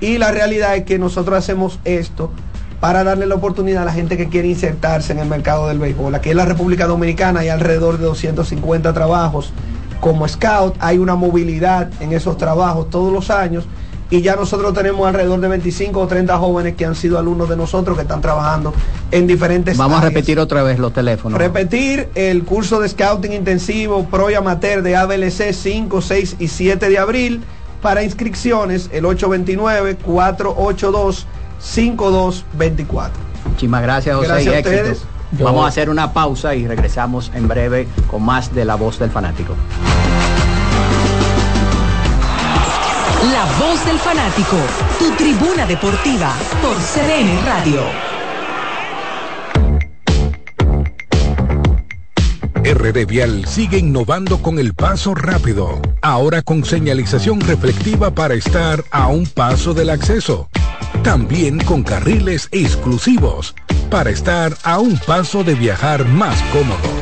y la realidad es que nosotros hacemos esto para darle la oportunidad a la gente que quiere insertarse en el mercado del béisbol. Aquí en la República Dominicana hay alrededor de 250 trabajos como scout, hay una movilidad en esos trabajos todos los años y ya nosotros tenemos alrededor de 25 o 30 jóvenes que han sido alumnos de nosotros que están trabajando en diferentes Vamos a repetir otra vez los teléfonos. Repetir el curso de Scouting Intensivo Pro y Amateur de ABLC 5, 6 y 7 de abril. Para inscripciones, el 829-482-5224. Muchísimas gracias, José. Gracias y a éxitos. ustedes. Vamos a hacer una pausa y regresamos en breve con más de La Voz del Fanático. La voz del fanático, tu tribuna deportiva por CDN Radio. RD Vial sigue innovando con el paso rápido, ahora con señalización reflectiva para estar a un paso del acceso. También con carriles exclusivos para estar a un paso de viajar más cómodo.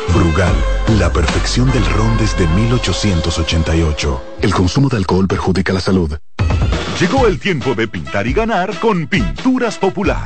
Brugal, la perfección del ron desde 1888. El consumo de alcohol perjudica la salud. Llegó el tiempo de pintar y ganar con Pinturas Popular.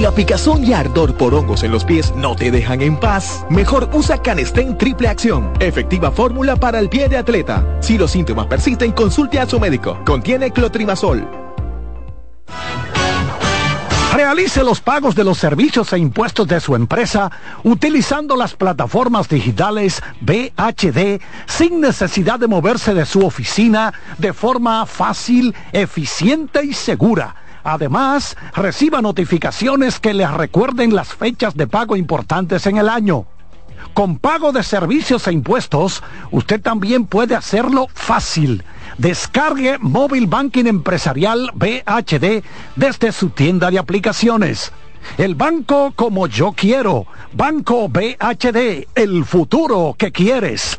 La picazón y ardor por hongos en los pies no te dejan en paz, mejor usa Canestén Triple Acción, efectiva fórmula para el pie de atleta. Si los síntomas persisten, consulte a su médico. Contiene clotrimazol. Realice los pagos de los servicios e impuestos de su empresa utilizando las plataformas digitales BHD sin necesidad de moverse de su oficina de forma fácil, eficiente y segura. Además, reciba notificaciones que les recuerden las fechas de pago importantes en el año. Con pago de servicios e impuestos, usted también puede hacerlo fácil. Descargue Móvil Banking Empresarial BHD desde su tienda de aplicaciones. El banco como yo quiero. Banco BHD, el futuro que quieres.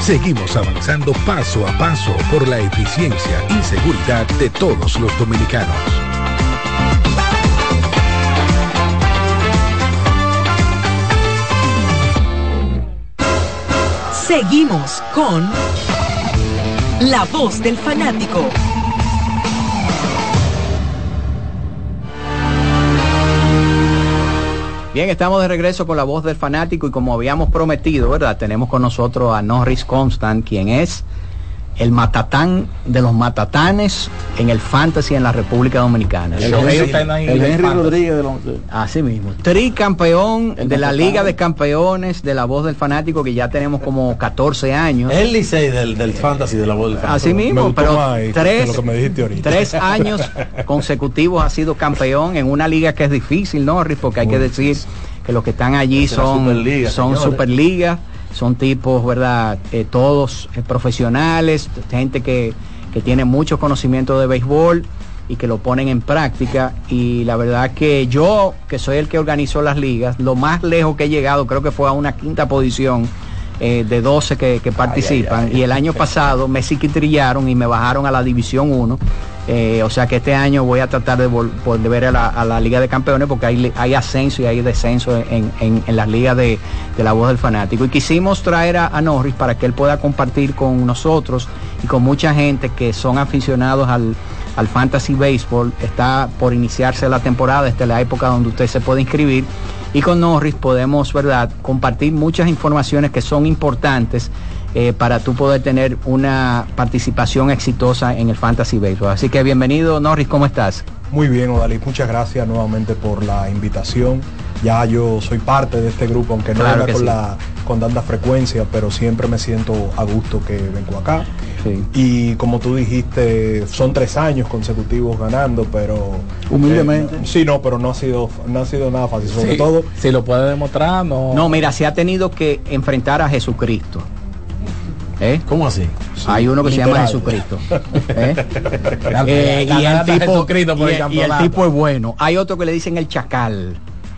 Seguimos avanzando paso a paso por la eficiencia y seguridad de todos los dominicanos. Seguimos con La Voz del Fanático. Bien, estamos de regreso con la voz del fanático y como habíamos prometido, ¿verdad? Tenemos con nosotros a Norris Constant, quien es el matatán de los matatanes en el fantasy en la República Dominicana. El, Henry, el Henry Rodríguez de los... Así mismo. Tricampeón de la Liga de Campeones de la Voz del Fanático que ya tenemos como 14 años. El Licey del, del fantasy de la Voz del Fanático. Así mismo, pero tres, lo que me dijiste ahorita. tres <laughs> años consecutivos ha sido campeón en una liga que es difícil, Norris, porque hay que decir que los que están allí son Superliga, son. Son tipos, ¿verdad? Eh, todos eh, profesionales, gente que, que tiene mucho conocimiento de béisbol y que lo ponen en práctica. Y la verdad que yo, que soy el que organizó las ligas, lo más lejos que he llegado creo que fue a una quinta posición. Eh, de 12 que, que participan y el año pasado me trillaron y me bajaron a la división 1 eh, o sea que este año voy a tratar de vol- volver a la, a la Liga de Campeones porque hay, hay ascenso y hay descenso en, en- en las ligas de, de la voz del fanático. Y quisimos traer a, a Norris para que él pueda compartir con nosotros y con mucha gente que son aficionados al, al Fantasy Baseball. Está por iniciarse la temporada, esta es la época donde usted se puede inscribir. Y con Norris podemos, ¿verdad?, compartir muchas informaciones que son importantes eh, para tú poder tener una participación exitosa en el Fantasy Baseball. Así que bienvenido, Norris, ¿cómo estás? Muy bien, Odalí, muchas gracias nuevamente por la invitación. Ya yo soy parte de este grupo, aunque no Claro venga con, sí. la, con tanta frecuencia, pero siempre me siento a gusto que vengo acá. Sí. Y como tú dijiste, son tres años consecutivos ganando, pero... Humildemente. eh, sí, no, pero no ha sido, no ha sido nada fácil. Sobre Sí, todo, si lo puede demostrar, no. No, mira, se ha tenido que enfrentar a Jesucristo. ¿Eh? ¿Cómo así? Hay uno que se llama. Jesucristo. <laughs> ¿Eh? Eh, y, el y y tipo es bueno. Hay otro que le dicen el chacal.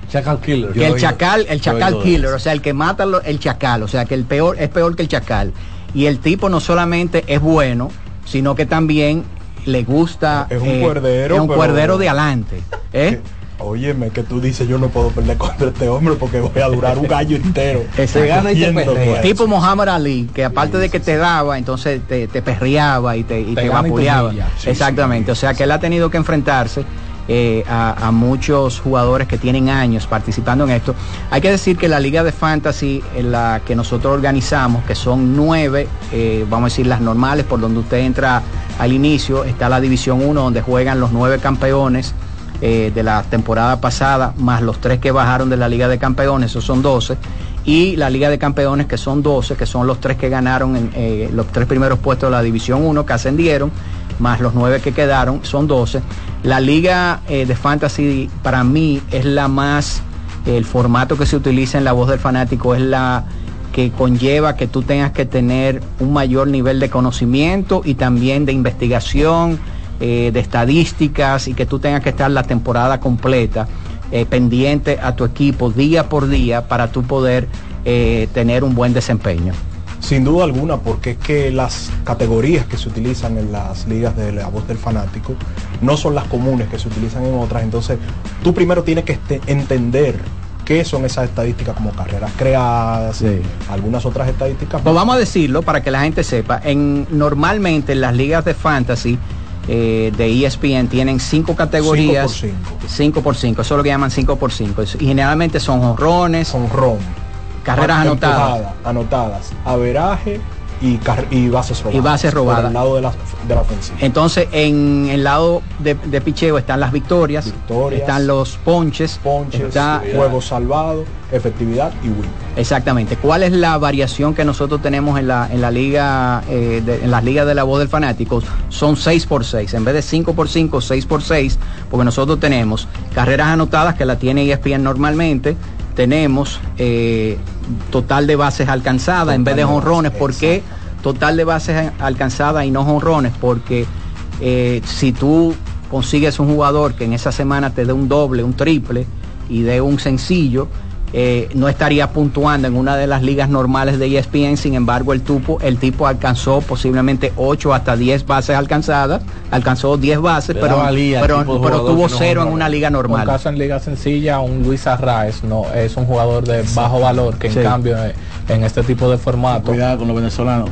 Chacal Killer. Que el chacal, el chacal killer, o sea, el que mata lo- el chacal, o sea, que el peor es peor que el chacal. Y el tipo no solamente es bueno, sino que también le gusta Es un eh, cuerdero, es un pero- cuerdero de adelante. ¿eh? <laughs> óyeme, que tú dices, yo no puedo perder contra este hombre porque voy a durar un gallo entero. <laughs> Exacto. gana y te Yendo, perrea. pues. Tipo Muhammad Ali, que aparte de que te daba, entonces te, te perreaba y te, y Te vapuleaba. Sí, Exactamente. O sea que él ha tenido que enfrentarse eh, a, muchos jugadores que tienen años participando en esto. Hay que decir que la Liga de Fantasy, en la que nosotros organizamos, que son nueve, eh, vamos a decir las normales, por donde usted entra al inicio, está la División 1, donde juegan los nueve campeones eh, de la temporada pasada, más los tres que bajaron de la Liga de Campeones, esos son 12, y la Liga de Campeones que son 12, que son los tres que ganaron en los tres primeros puestos de la División 1 que ascendieron, más los nueve que quedaron, son 12. La Liga eh, de Fantasy para mí es la más, el formato que se utiliza en la voz del fanático es la que conlleva que tú tengas que tener un mayor nivel de conocimiento y también de investigación, eh, de estadísticas y que tú tengas que estar la temporada completa eh, pendiente a tu equipo día por día para tú poder tener un buen desempeño. Sin duda alguna, porque es que las categorías que se utilizan en las ligas de la voz del fanático no son las comunes que se utilizan en otras. Entonces, tú primero tienes que este- entender qué son esas estadísticas como carreras creadas, Sí. algunas otras estadísticas. Pues vamos a decirlo para que la gente sepa. En, normalmente en las ligas de fantasy eh, de ESPN tienen cinco categorías. Cinco por 5 por 5, eso es lo que llaman 5 por 5. Y generalmente son honrones, Honrón, carreras anotadas. anotadas, averaje y, y bases robadas. bases robadas. Por el lado de la, de la ofensiva. Entonces, en el lado de, de picheo están las victorias, Victorias. están los ponches, Ponches, está- juegos salvados, efectividad y win. Exactamente. ¿Cuál es la variación que nosotros tenemos en la, en la liga, eh, de- en las ligas de la voz del fanático? Son 6 por 6. En vez de 5 por 5, 6 por 6, porque nosotros tenemos carreras anotadas que la tiene ESPN normalmente. Tenemos eh, total de bases alcanzadas en vez de bases, ¿Por qué total de bases alcanzadas y no honrones? Porque eh, si tú consigues un jugador que en esa semana te dé un doble, un triple y dé un sencillo, eh, no estaría puntuando en una de las ligas normales de ESPN, sin embargo el tipo, el tipo alcanzó posiblemente 8 hasta 10 bases alcanzadas, alcanzó 10 bases, pero, pero, de pero jugador tuvo no cero en una liga Un normal. caso en liga sencilla, un Luis Arraez no es un jugador de bajo valor que en Sí. cambio eh, en este tipo de formato. Cuidado con los venezolanos.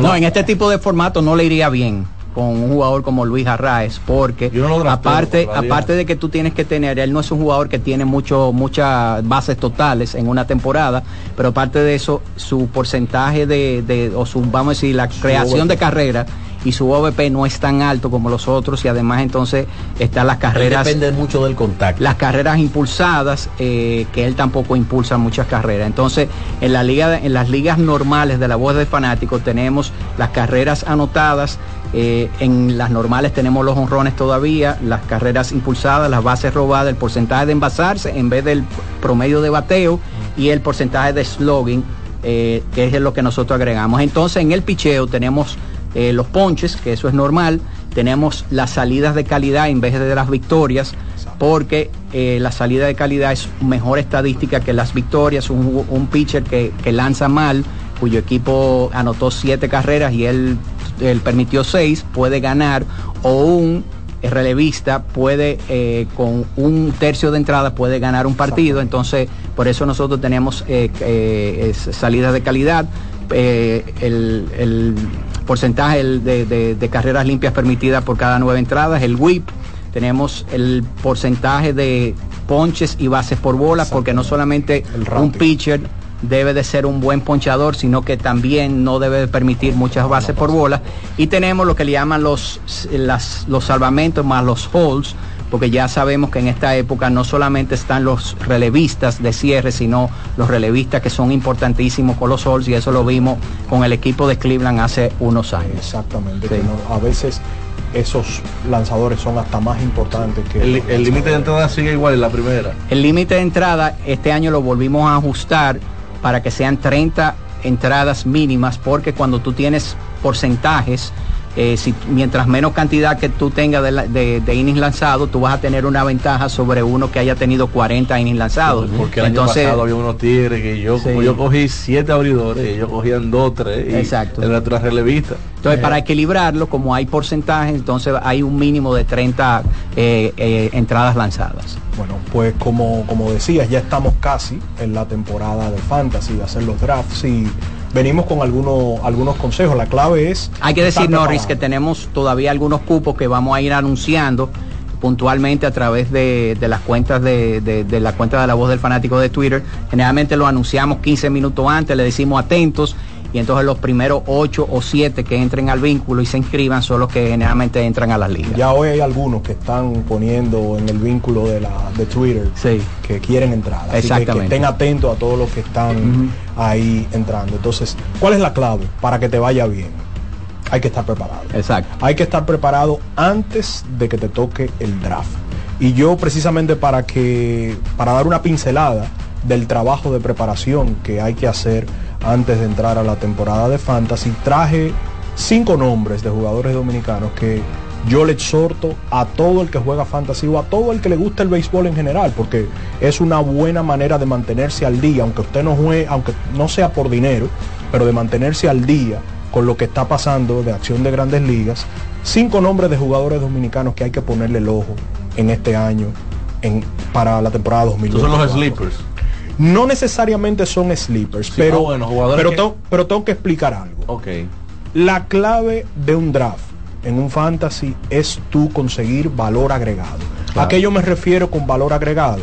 no, en este tipo de formato no le iría bien con un jugador como Luis Arraez, porque aparte, aparte de que tú tienes que tener, él no es un jugador que tiene mucho, muchas bases totales en una temporada, pero aparte de eso, su porcentaje de, de- o su, vamos a decir, la creación de carrera y su OVP no es tan alto como los otros y además entonces están las carreras Depende mucho del contacto. las carreras impulsadas eh, que él tampoco impulsa muchas carreras. Entonces en la liga en las ligas normales de la voz del fanático tenemos las carreras anotadas eh, en las normales tenemos los honrones todavía las carreras impulsadas las bases robadas el porcentaje de envasarse en vez del promedio de bateo y el porcentaje de slogging eh, que es lo que nosotros agregamos. Entonces en el picheo tenemos eh, los ponches, que eso es normal, tenemos las salidas de calidad en vez de las victorias, porque la salida de calidad es mejor estadística que las victorias, un, un pitcher que, que lanza mal, cuyo equipo anotó siete carreras y él, él permitió seis, puede ganar, o un relevista puede eh, con un tercio de entrada puede ganar un partido. Entonces por eso nosotros tenemos eh, eh, es- salidas de calidad. El, el porcentaje el de, de- de carreras limpias permitidas por cada nueve entradas, el whip, tenemos el porcentaje de ponches y bases por bola, porque no solamente un pitcher debe de ser un buen ponchador, sino que también no debe de permitir muchas bases por bola. Y tenemos lo que le llaman los, las- los salvamentos más los holds, porque ya sabemos que en esta época no solamente están los relevistas de cierre, sino los relevistas que son importantísimos con los holds, y eso lo vimos con el equipo de Cleveland hace unos años. Exactamente. Sí. que no- a veces esos lanzadores son hasta más importantes que el límite de entrada sigue igual en la primera. El límite de entrada este año lo volvimos a ajustar para que sean 30 entradas mínimas, porque cuando tú tienes porcentajes, eh, si, mientras menos cantidad que tú tengas de, de- de innings lanzados, tú vas a tener una ventaja sobre uno que haya tenido 40 innings lanzados. Porque el año pasado había unos tigres que yo, como yo cogí siete abridores, ellos cogían dos, tres. Y Exacto. En la otra relevista. Entonces, para equilibrarlo, como hay porcentajes, entonces hay un mínimo de 30 eh, eh, entradas lanzadas. Bueno, pues como, como decías, ya estamos casi en la temporada de fantasy, de hacer los drafts y venimos con algunos, algunos consejos. La clave es... Hay que decir, Norris, que tenemos todavía algunos cupos que vamos a ir anunciando puntualmente a través de, de las cuentas de, de- de la cuenta de la voz del fanático de Twitter. Generalmente lo anunciamos 15 minutos antes, le decimos atentos y entonces los primeros 8 o 7 que entren al vínculo y se inscriban son los que generalmente entran a las ligas. Ya hoy hay algunos que están poniendo en el vínculo de, la, de Twitter que quieren entrar. Así que- Que, Exactamente. estén atentos a todos los que están ahí entrando. Entonces, ¿cuál es la clave para que te vaya bien? Hay que estar preparado. Exacto. Hay que estar preparado antes de que te toque el draft. Y yo precisamente para que para dar una pincelada del trabajo de preparación que hay que hacer antes de entrar a la temporada de fantasy, traje cinco nombres de jugadores dominicanos que yo le exhorto a todo el que juega fantasy o a todo el que le gusta el béisbol en general, porque es una buena manera de mantenerse al día, aunque usted no juegue, aunque no sea por dinero, pero de mantenerse al día con lo que está pasando de acción de grandes ligas. Cinco nombres de jugadores dominicanos que hay que ponerle el ojo en este año en, para la temporada 2020. Estos son los sleepers. No necesariamente son sleepers, Sí, pero, ah, bueno, pero, que- tengo- pero tengo que explicar algo. Ok. La clave de un draft en un fantasy es tú conseguir valor agregado. ¿A qué yo me refiero con valor agregado?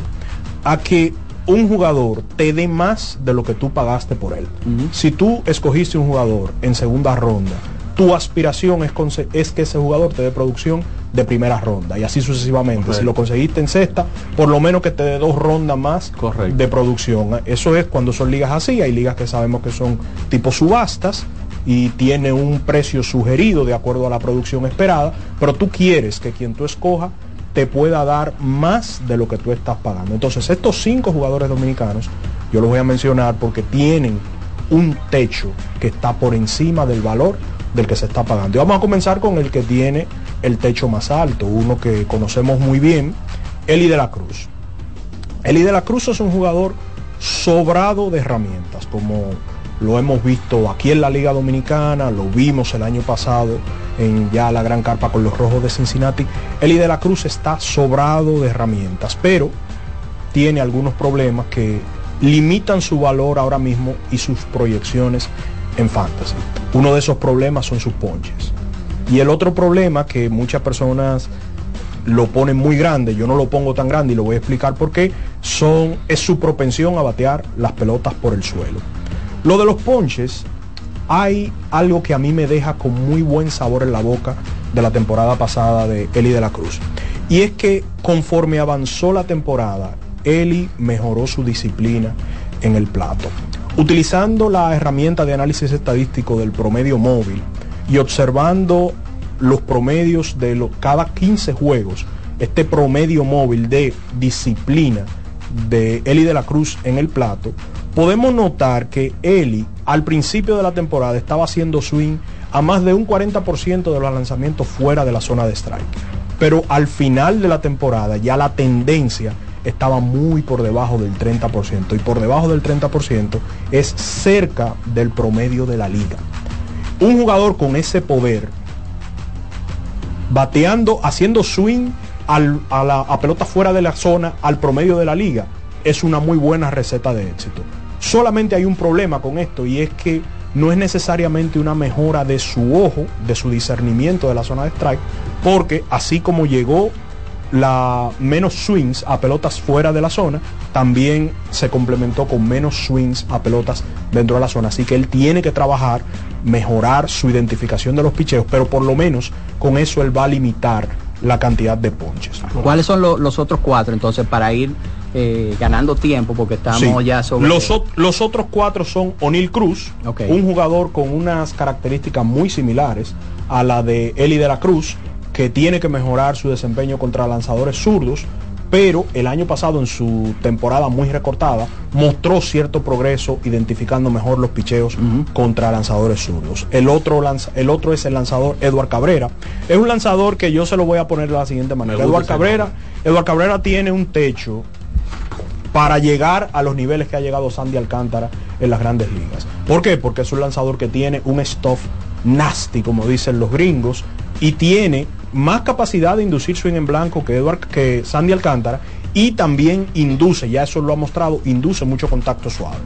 A que un jugador te dé más de lo que tú pagaste por él. Si tú escogiste un jugador en segunda ronda, tu aspiración es, es que ese jugador te dé producción de primera ronda y así sucesivamente. Correcto. Si lo conseguiste en sexta, por lo menos que te dé dos rondas más de producción. Eso es cuando son ligas así. Hay ligas que sabemos que son tipo subastas y tiene un precio sugerido de acuerdo a la producción esperada, pero tú quieres que quien tú escoja te pueda dar más de lo que tú estás pagando. Entonces, estos cinco jugadores dominicanos, yo los voy a mencionar porque tienen un techo que está por encima del valor del que se está pagando. Y vamos a comenzar con el que tiene el techo más alto, uno que conocemos muy bien, Eli de la Cruz. Eli de la Cruz es un jugador sobrado de herramientas, como lo hemos visto aquí en la Liga Dominicana, lo vimos el año pasado en ya la gran carpa con los rojos de Cincinnati. Eli de la Cruz está sobrado de herramientas, pero tiene algunos problemas que limitan su valor ahora mismo y sus proyecciones en fantasy. Uno de esos problemas son sus ponches. Y el otro problema que muchas personas lo ponen muy grande, yo no lo pongo tan grande y lo voy a explicar por qué, son, es su propensión a batear las pelotas por el suelo. Lo de los ponches, hay algo que a mí me deja con muy buen sabor en la boca de la temporada pasada de Eli de la Cruz. Y es que conforme avanzó la temporada, Eli mejoró su disciplina en el plato. Utilizando la herramienta de análisis estadístico del promedio móvil y observando los promedios de cada 15 juegos, este promedio móvil de disciplina de Eli de la Cruz en el plato, podemos notar que Eli al principio de la temporada estaba haciendo swing a más de un 40% de los lanzamientos fuera de la zona de strike. Pero al final de la temporada ya la tendencia estaba muy por debajo del 30% y por debajo del 30% es cerca del promedio de la liga. Un jugador con ese poder, bateando, haciendo swing a, la, a pelota fuera de la zona al promedio de la liga, es una muy buena receta de éxito. Solamente hay un problema con esto y es que no es necesariamente una mejora de su ojo, de su discernimiento de la zona de strike, porque así como llegó la menos swings a pelotas fuera de la zona, también se complementó con menos swings a pelotas dentro de la zona. Así que él tiene que trabajar, mejorar su identificación de los picheos, pero por lo menos con eso él va a limitar la cantidad de ponches. ¿Cuáles son los otros cuatro entonces para ir eh, ganando tiempo porque estamos ya sobre... Los, los, otros cuatro son O'Neill Cruz, un jugador con unas características muy similares a la de Eli de la Cruz, que tiene que mejorar su desempeño contra lanzadores zurdos, pero el año pasado en su temporada muy recortada mostró cierto progreso identificando mejor los picheos contra lanzadores zurdos. El otro, el otro es el lanzador Eduard Cabrera. Es un lanzador que yo se lo voy a poner de la siguiente manera. Eduard Cabrera, Eduard Cabrera tiene un techo para llegar a los niveles que ha llegado Sandy Alcántara en las grandes ligas. ¿Por qué? Porque es un lanzador que tiene un stuff nasty, como dicen los gringos, y tiene más capacidad de inducir swing en blanco que, Edward, que Sandy Alcántara y también induce, ya eso lo ha mostrado, induce mucho contacto suave.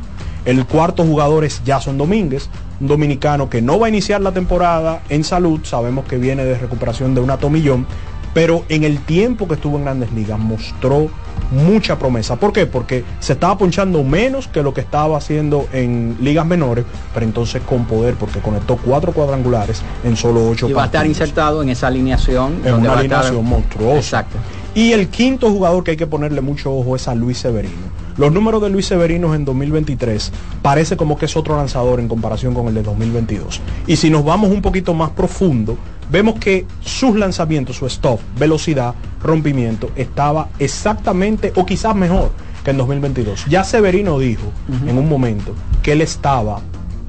El cuarto jugador es Jason Domínguez, un dominicano que no va a iniciar la temporada en salud, sabemos que viene de recuperación de un atomillón, pero en el tiempo que estuvo en grandes ligas mostró mucha promesa. ¿Por qué? Porque se estaba ponchando menos que lo que estaba haciendo en ligas menores, pero entonces con poder, porque conectó cuatro cuadrangulares en solo ocho Y va a estar insertado en esa alineación. En una alineación monstruosa. Exacto. Y el quinto jugador que hay que ponerle mucho ojo es a Luis Severino. Los números de Luis Severino en 2023 parece como que es otro lanzador en comparación con el de 2022. Y si nos vamos un poquito más profundo, vemos que sus lanzamientos, su stop, velocidad, rompimiento, estaba exactamente o quizás mejor que en 2022. Ya Severino dijo en un momento que él estaba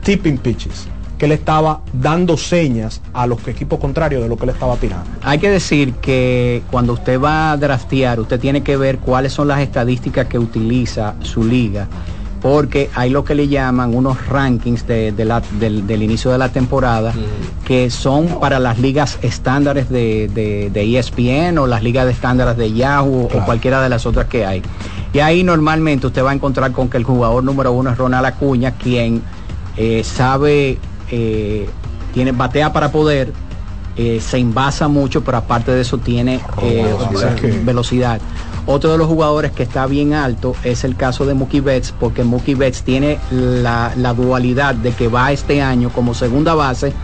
tipping pitches que le estaba dando señas a los equipos contrarios de lo que le estaba tirando. Hay que decir que cuando usted va a draftear, usted tiene que ver cuáles son las estadísticas que utiliza su liga porque hay lo que le llaman unos rankings del, inicio de la temporada mm. que son para las ligas estándares de, ESPN o las ligas de estándares de Yahoo o cualquiera de las otras que hay. Y ahí normalmente usted va a encontrar con que el jugador número uno es Ronald Acuña, quien eh, sabe eh, tiene batea para poder, eh, se invasa mucho, pero aparte de eso tiene velocidad. Otro de los jugadores que está bien alto es el caso de Mookie Betts, porque Mookie Betts tiene la, la dualidad de que va este año como segunda base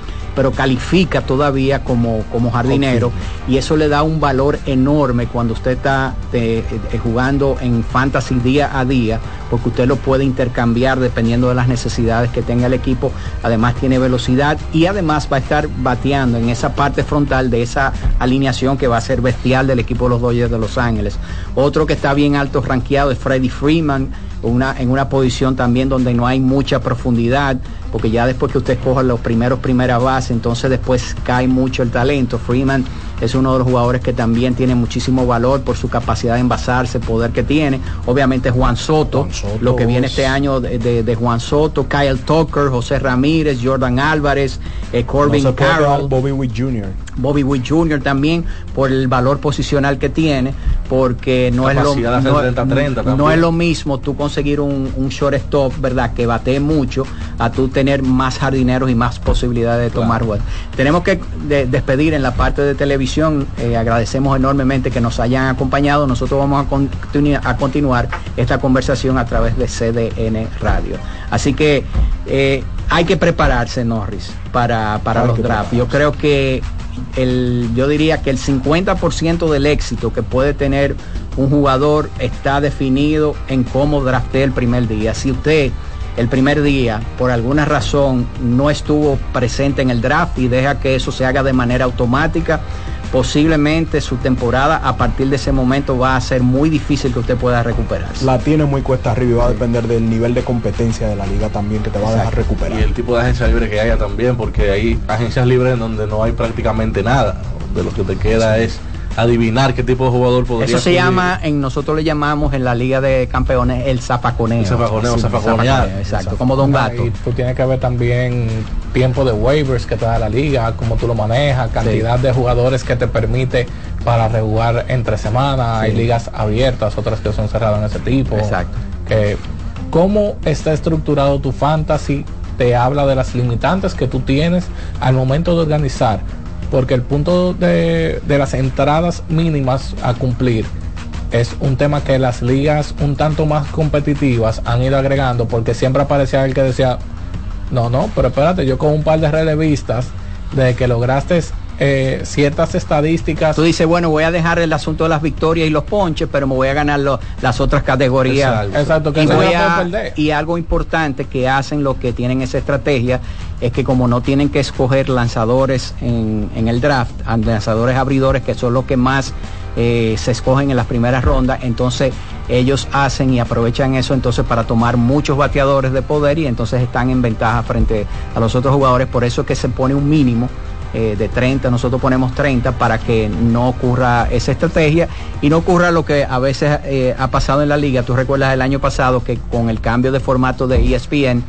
pero califica todavía como, como jardinero y eso le da un valor enorme cuando usted está eh, eh, jugando en fantasy día a día, porque usted lo puede intercambiar dependiendo de las necesidades que tenga el equipo. Además tiene velocidad y además va a estar bateando en esa parte frontal de esa alineación que va a ser bestial del equipo de los Dodgers de Los Ángeles. Otro que está bien alto rankeado es Freddie Freeman una, en una posición también donde no hay mucha profundidad, porque ya después que usted coja los primeros primera base, entonces después cae mucho el talento. Freeman es uno de los jugadores que también tiene muchísimo valor por su capacidad de envasarse, poder que tiene. Obviamente Juan Soto, lo que viene este año de, de- de Juan Soto, Kyle Tucker, José Ramírez, Jordan Álvarez, eh, Corbin No Carroll. Bobby Witt Jr. Bobby Witt Jr. también por el valor posicional que tiene, porque no es lo Capacidad de hacer no, 30-30 no también. es lo mismo tú conseguir un, un shortstop, ¿verdad? Que batee mucho, a tú tener más jardineros y más posibilidades de tomar juegos. Tenemos que de- despedir en la parte de televisión. eh, agradecemos enormemente que nos hayan acompañado. Nosotros vamos a, continu- a continuar esta conversación a través de CDN Radio. Así que eh, hay que prepararse, Norris, para, para los drafts. Yo creo que el, yo diría que el 50% del éxito que puede tener un jugador está definido en cómo drafté el primer día. Si usted el primer día por alguna razón no estuvo presente en el draft y deja que eso se haga de manera automática, posiblemente su temporada a partir de ese momento va a ser muy difícil que usted pueda recuperarse. La tiene muy cuesta arriba y va a depender del nivel de competencia de la liga también que te va a dejar recuperar. Y el tipo de agencia libre que haya también, porque hay agencias libres en donde no hay prácticamente nada. De lo que te queda es adivinar qué tipo de jugador podría Eso se subir. llama, en nosotros le llamamos en la Liga de Campeones el zapaconeo. El zapaconeo, Sí, zapaconear. Exacto, como Don Gato. Y tú tienes que ver también tiempo de waivers que te da la liga, cómo tú lo manejas, cantidad de jugadores que te permite para rejugar entre semanas. Hay ligas abiertas, otras que son cerradas en ese tipo. Exacto. Que, ¿Cómo está estructurado tu fantasy? Te habla de las limitantes que tú tienes al momento de organizar. Porque el punto de, de las entradas mínimas a cumplir es un tema que las ligas un tanto más competitivas han ido agregando porque siempre aparecía el que decía, no, no, pero espérate, yo con un par de relevistas, de que lograste eh, ciertas estadísticas. Tú dices, bueno, voy a dejar el asunto de las victorias y los ponches, pero me voy a ganar lo- las otras categorías. Exacto. Exacto, que y, no voy la puedo a- perder. y algo importante que hacen los que tienen esa estrategia es que como no tienen que escoger lanzadores en, en el draft, lanzadores abridores que son los que más eh, se escogen en las primeras rondas, entonces ellos hacen y aprovechan eso entonces para tomar muchos bateadores de poder y entonces están en ventaja frente a los otros jugadores. Por eso es que se pone un mínimo eh, de 30, nosotros ponemos 30 para que no ocurra esa estrategia y no ocurra lo que a veces eh, ha pasado en la liga. Tú recuerdas el año pasado que con el cambio de formato de ESPN,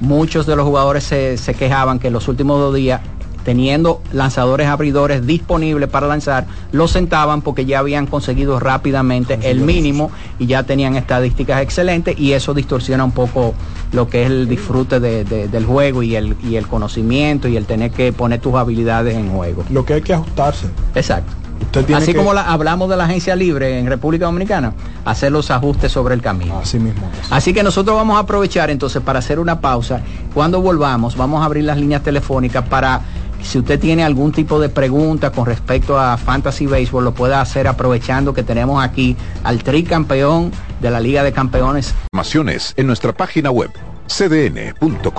muchos de los jugadores se, se quejaban que en los últimos dos días teniendo lanzadores abridores disponibles para lanzar, los sentaban porque ya habían conseguido rápidamente el mínimo y ya tenían estadísticas excelentes y eso distorsiona un poco lo que es el disfrute de- de- del juego y el, y el conocimiento y el tener que poner tus habilidades en juego. Lo que hay que ajustarse. Exacto. Usted tiene Así que- como la- hablamos de la agencia libre en República Dominicana, hacer los ajustes sobre el camino. Así mismo. Así que nosotros vamos a aprovechar entonces para hacer una pausa. Cuando volvamos, vamos a abrir las líneas telefónicas para si usted tiene algún tipo de pregunta con respecto a Fantasy Baseball, lo pueda hacer aprovechando que tenemos aquí al tricampeón de la Liga de Campeones. Informaciones en nuestra página web cdn.com.do.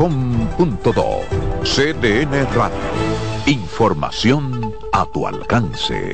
CDN Radio. Información a tu alcance.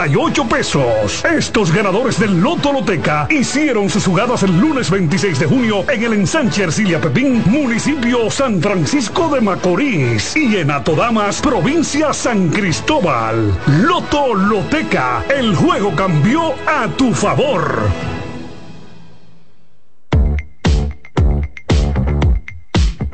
388 pesos. Estos ganadores del Loto Loteca hicieron sus jugadas el lunes 26 de junio en el ensanche Ercilia Pepín, municipio San Francisco de Macorís. Y en Atodamas, provincia San Cristóbal. Loto Loteca, el juego cambió a tu favor.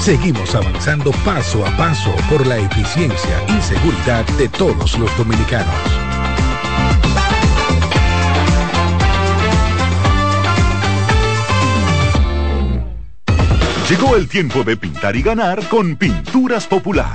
Seguimos avanzando paso a paso por la eficiencia y seguridad de todos los dominicanos. Llegó el tiempo de pintar y ganar con Pinturas Popular.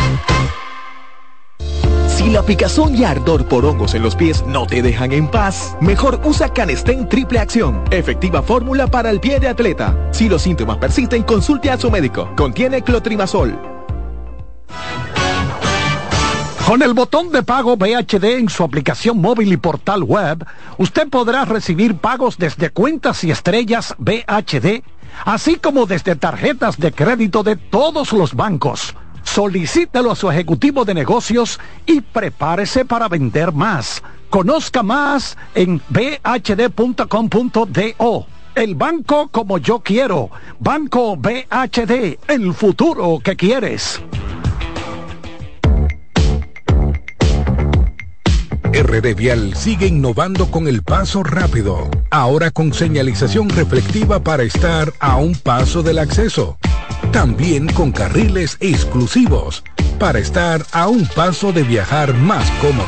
Si la picazón y ardor por hongos en los pies no te dejan en paz, mejor usa Canestén Triple Acción. Efectiva fórmula para el pie de atleta. Si los síntomas persisten, consulte a su médico. Contiene clotrimazol. Con el botón de pago BHD en su aplicación móvil y portal web, usted podrá recibir pagos desde cuentas y estrellas BHD, así como desde tarjetas de crédito de todos los bancos. Solicítelo a su ejecutivo de negocios y prepárese para vender más. Conozca más en bhd.com.do. El banco como yo quiero. Banco BHD, el futuro que quieres. RD Vial sigue innovando con el paso rápido, ahora con señalización reflectiva para estar a un paso del acceso. También con carriles exclusivos para estar a un paso de viajar más cómodo.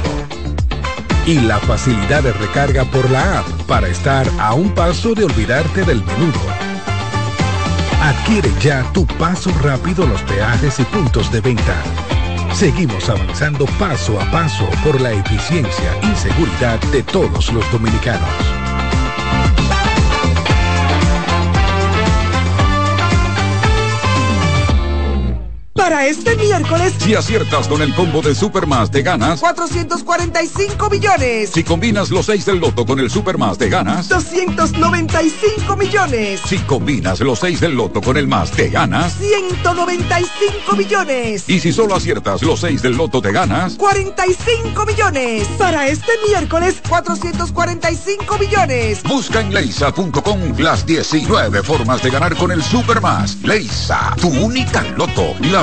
Y la facilidad de recarga por la app para estar a un paso de olvidarte del menudo. Adquiere ya tu paso rápido los peajes y puntos de venta. Seguimos avanzando paso a paso por la eficiencia y seguridad de todos los dominicanos. Para este miércoles, Si aciertas con el combo de Supermas de ganas, 445 millones. si combinas los 6 del loto con el Supermas de ganas, 295 millones. si combinas los 6 del loto con el más de ganas, 195 millones. y si solo aciertas los 6 del loto de ganas, 45 millones. Para este miércoles, 445 millones. busca en leisa.com las 19 formas de ganar con el Supermas. Leisa, tu única loto, la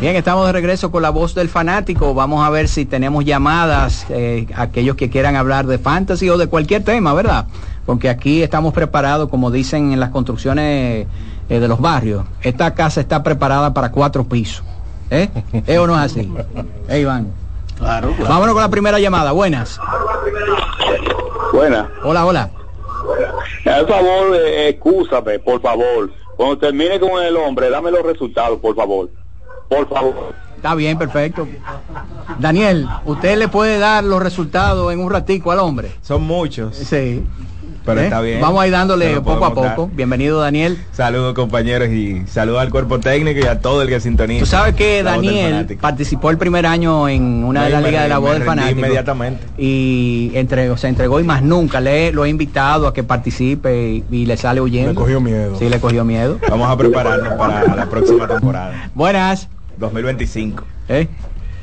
Bien, estamos de regreso con la voz del fanático. Vamos a ver si tenemos llamadas, eh, aquellos que quieran hablar de fantasy o de cualquier tema, ¿verdad? Porque aquí estamos preparados, como dicen en las construcciones eh, de los barrios. Esta casa está preparada para cuatro pisos. ¿Eh? ¿Es o no es así? <laughs> ¿Eh, Iván? Claro, Vámonos con la primera llamada. Buenas. Buena. Hola, hola. Por favor, eh, excúsame, por favor. Cuando termine con el hombre, dame los resultados, por favor. Por favor. Está bien, perfecto. Daniel, ¿usted le puede dar los resultados en un ratico al hombre? Son muchos. Sí. Pero ¿Eh? está bien. Vamos a ir dándole poco a poco. dar. Bienvenido, Daniel. Saludos compañeros y saludos al cuerpo técnico y a todo el que sintoniza. Tú sabes que La Daniel participó el primer año en una de las ligas de la voz del fanático. inmediatamente. Y entregó, se entregó y más nunca le lo he invitado a que participe y, y le sale huyendo. Le cogió miedo. Sí, le cogió miedo. Vamos a prepararnos para la próxima temporada. Buenas. 2025. ¿Eh?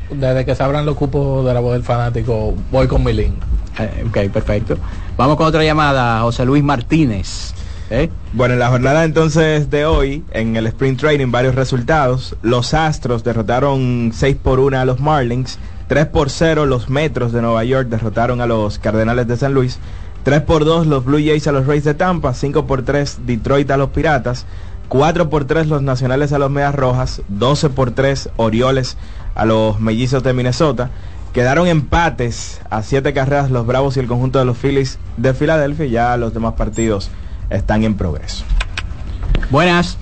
Desde que se abran los cupos de la voz del fanático, voy con mi link. Eh, ok, perfecto. Vamos con otra llamada, José Luis Martínez. ¿Eh? Bueno, en la jornada entonces de hoy, en el Sprint Training, varios resultados. Los Astros derrotaron 6 por 1 a los Marlins. 3 por 0 los Metros de Nueva York derrotaron a los Cardenales de San Luis. 3 por 2 los Blue Jays a los Rays de Tampa. 5 por 3 Detroit a los Piratas. 4 por 3 los Nacionales a los Medias Rojas. 12 por 3 Orioles a los Mellizos de Minnesota. Quedaron empates a siete carreras los Bravos y el conjunto de los Phillies de Filadelfia. y Ya los demás partidos están en progreso. Buenas.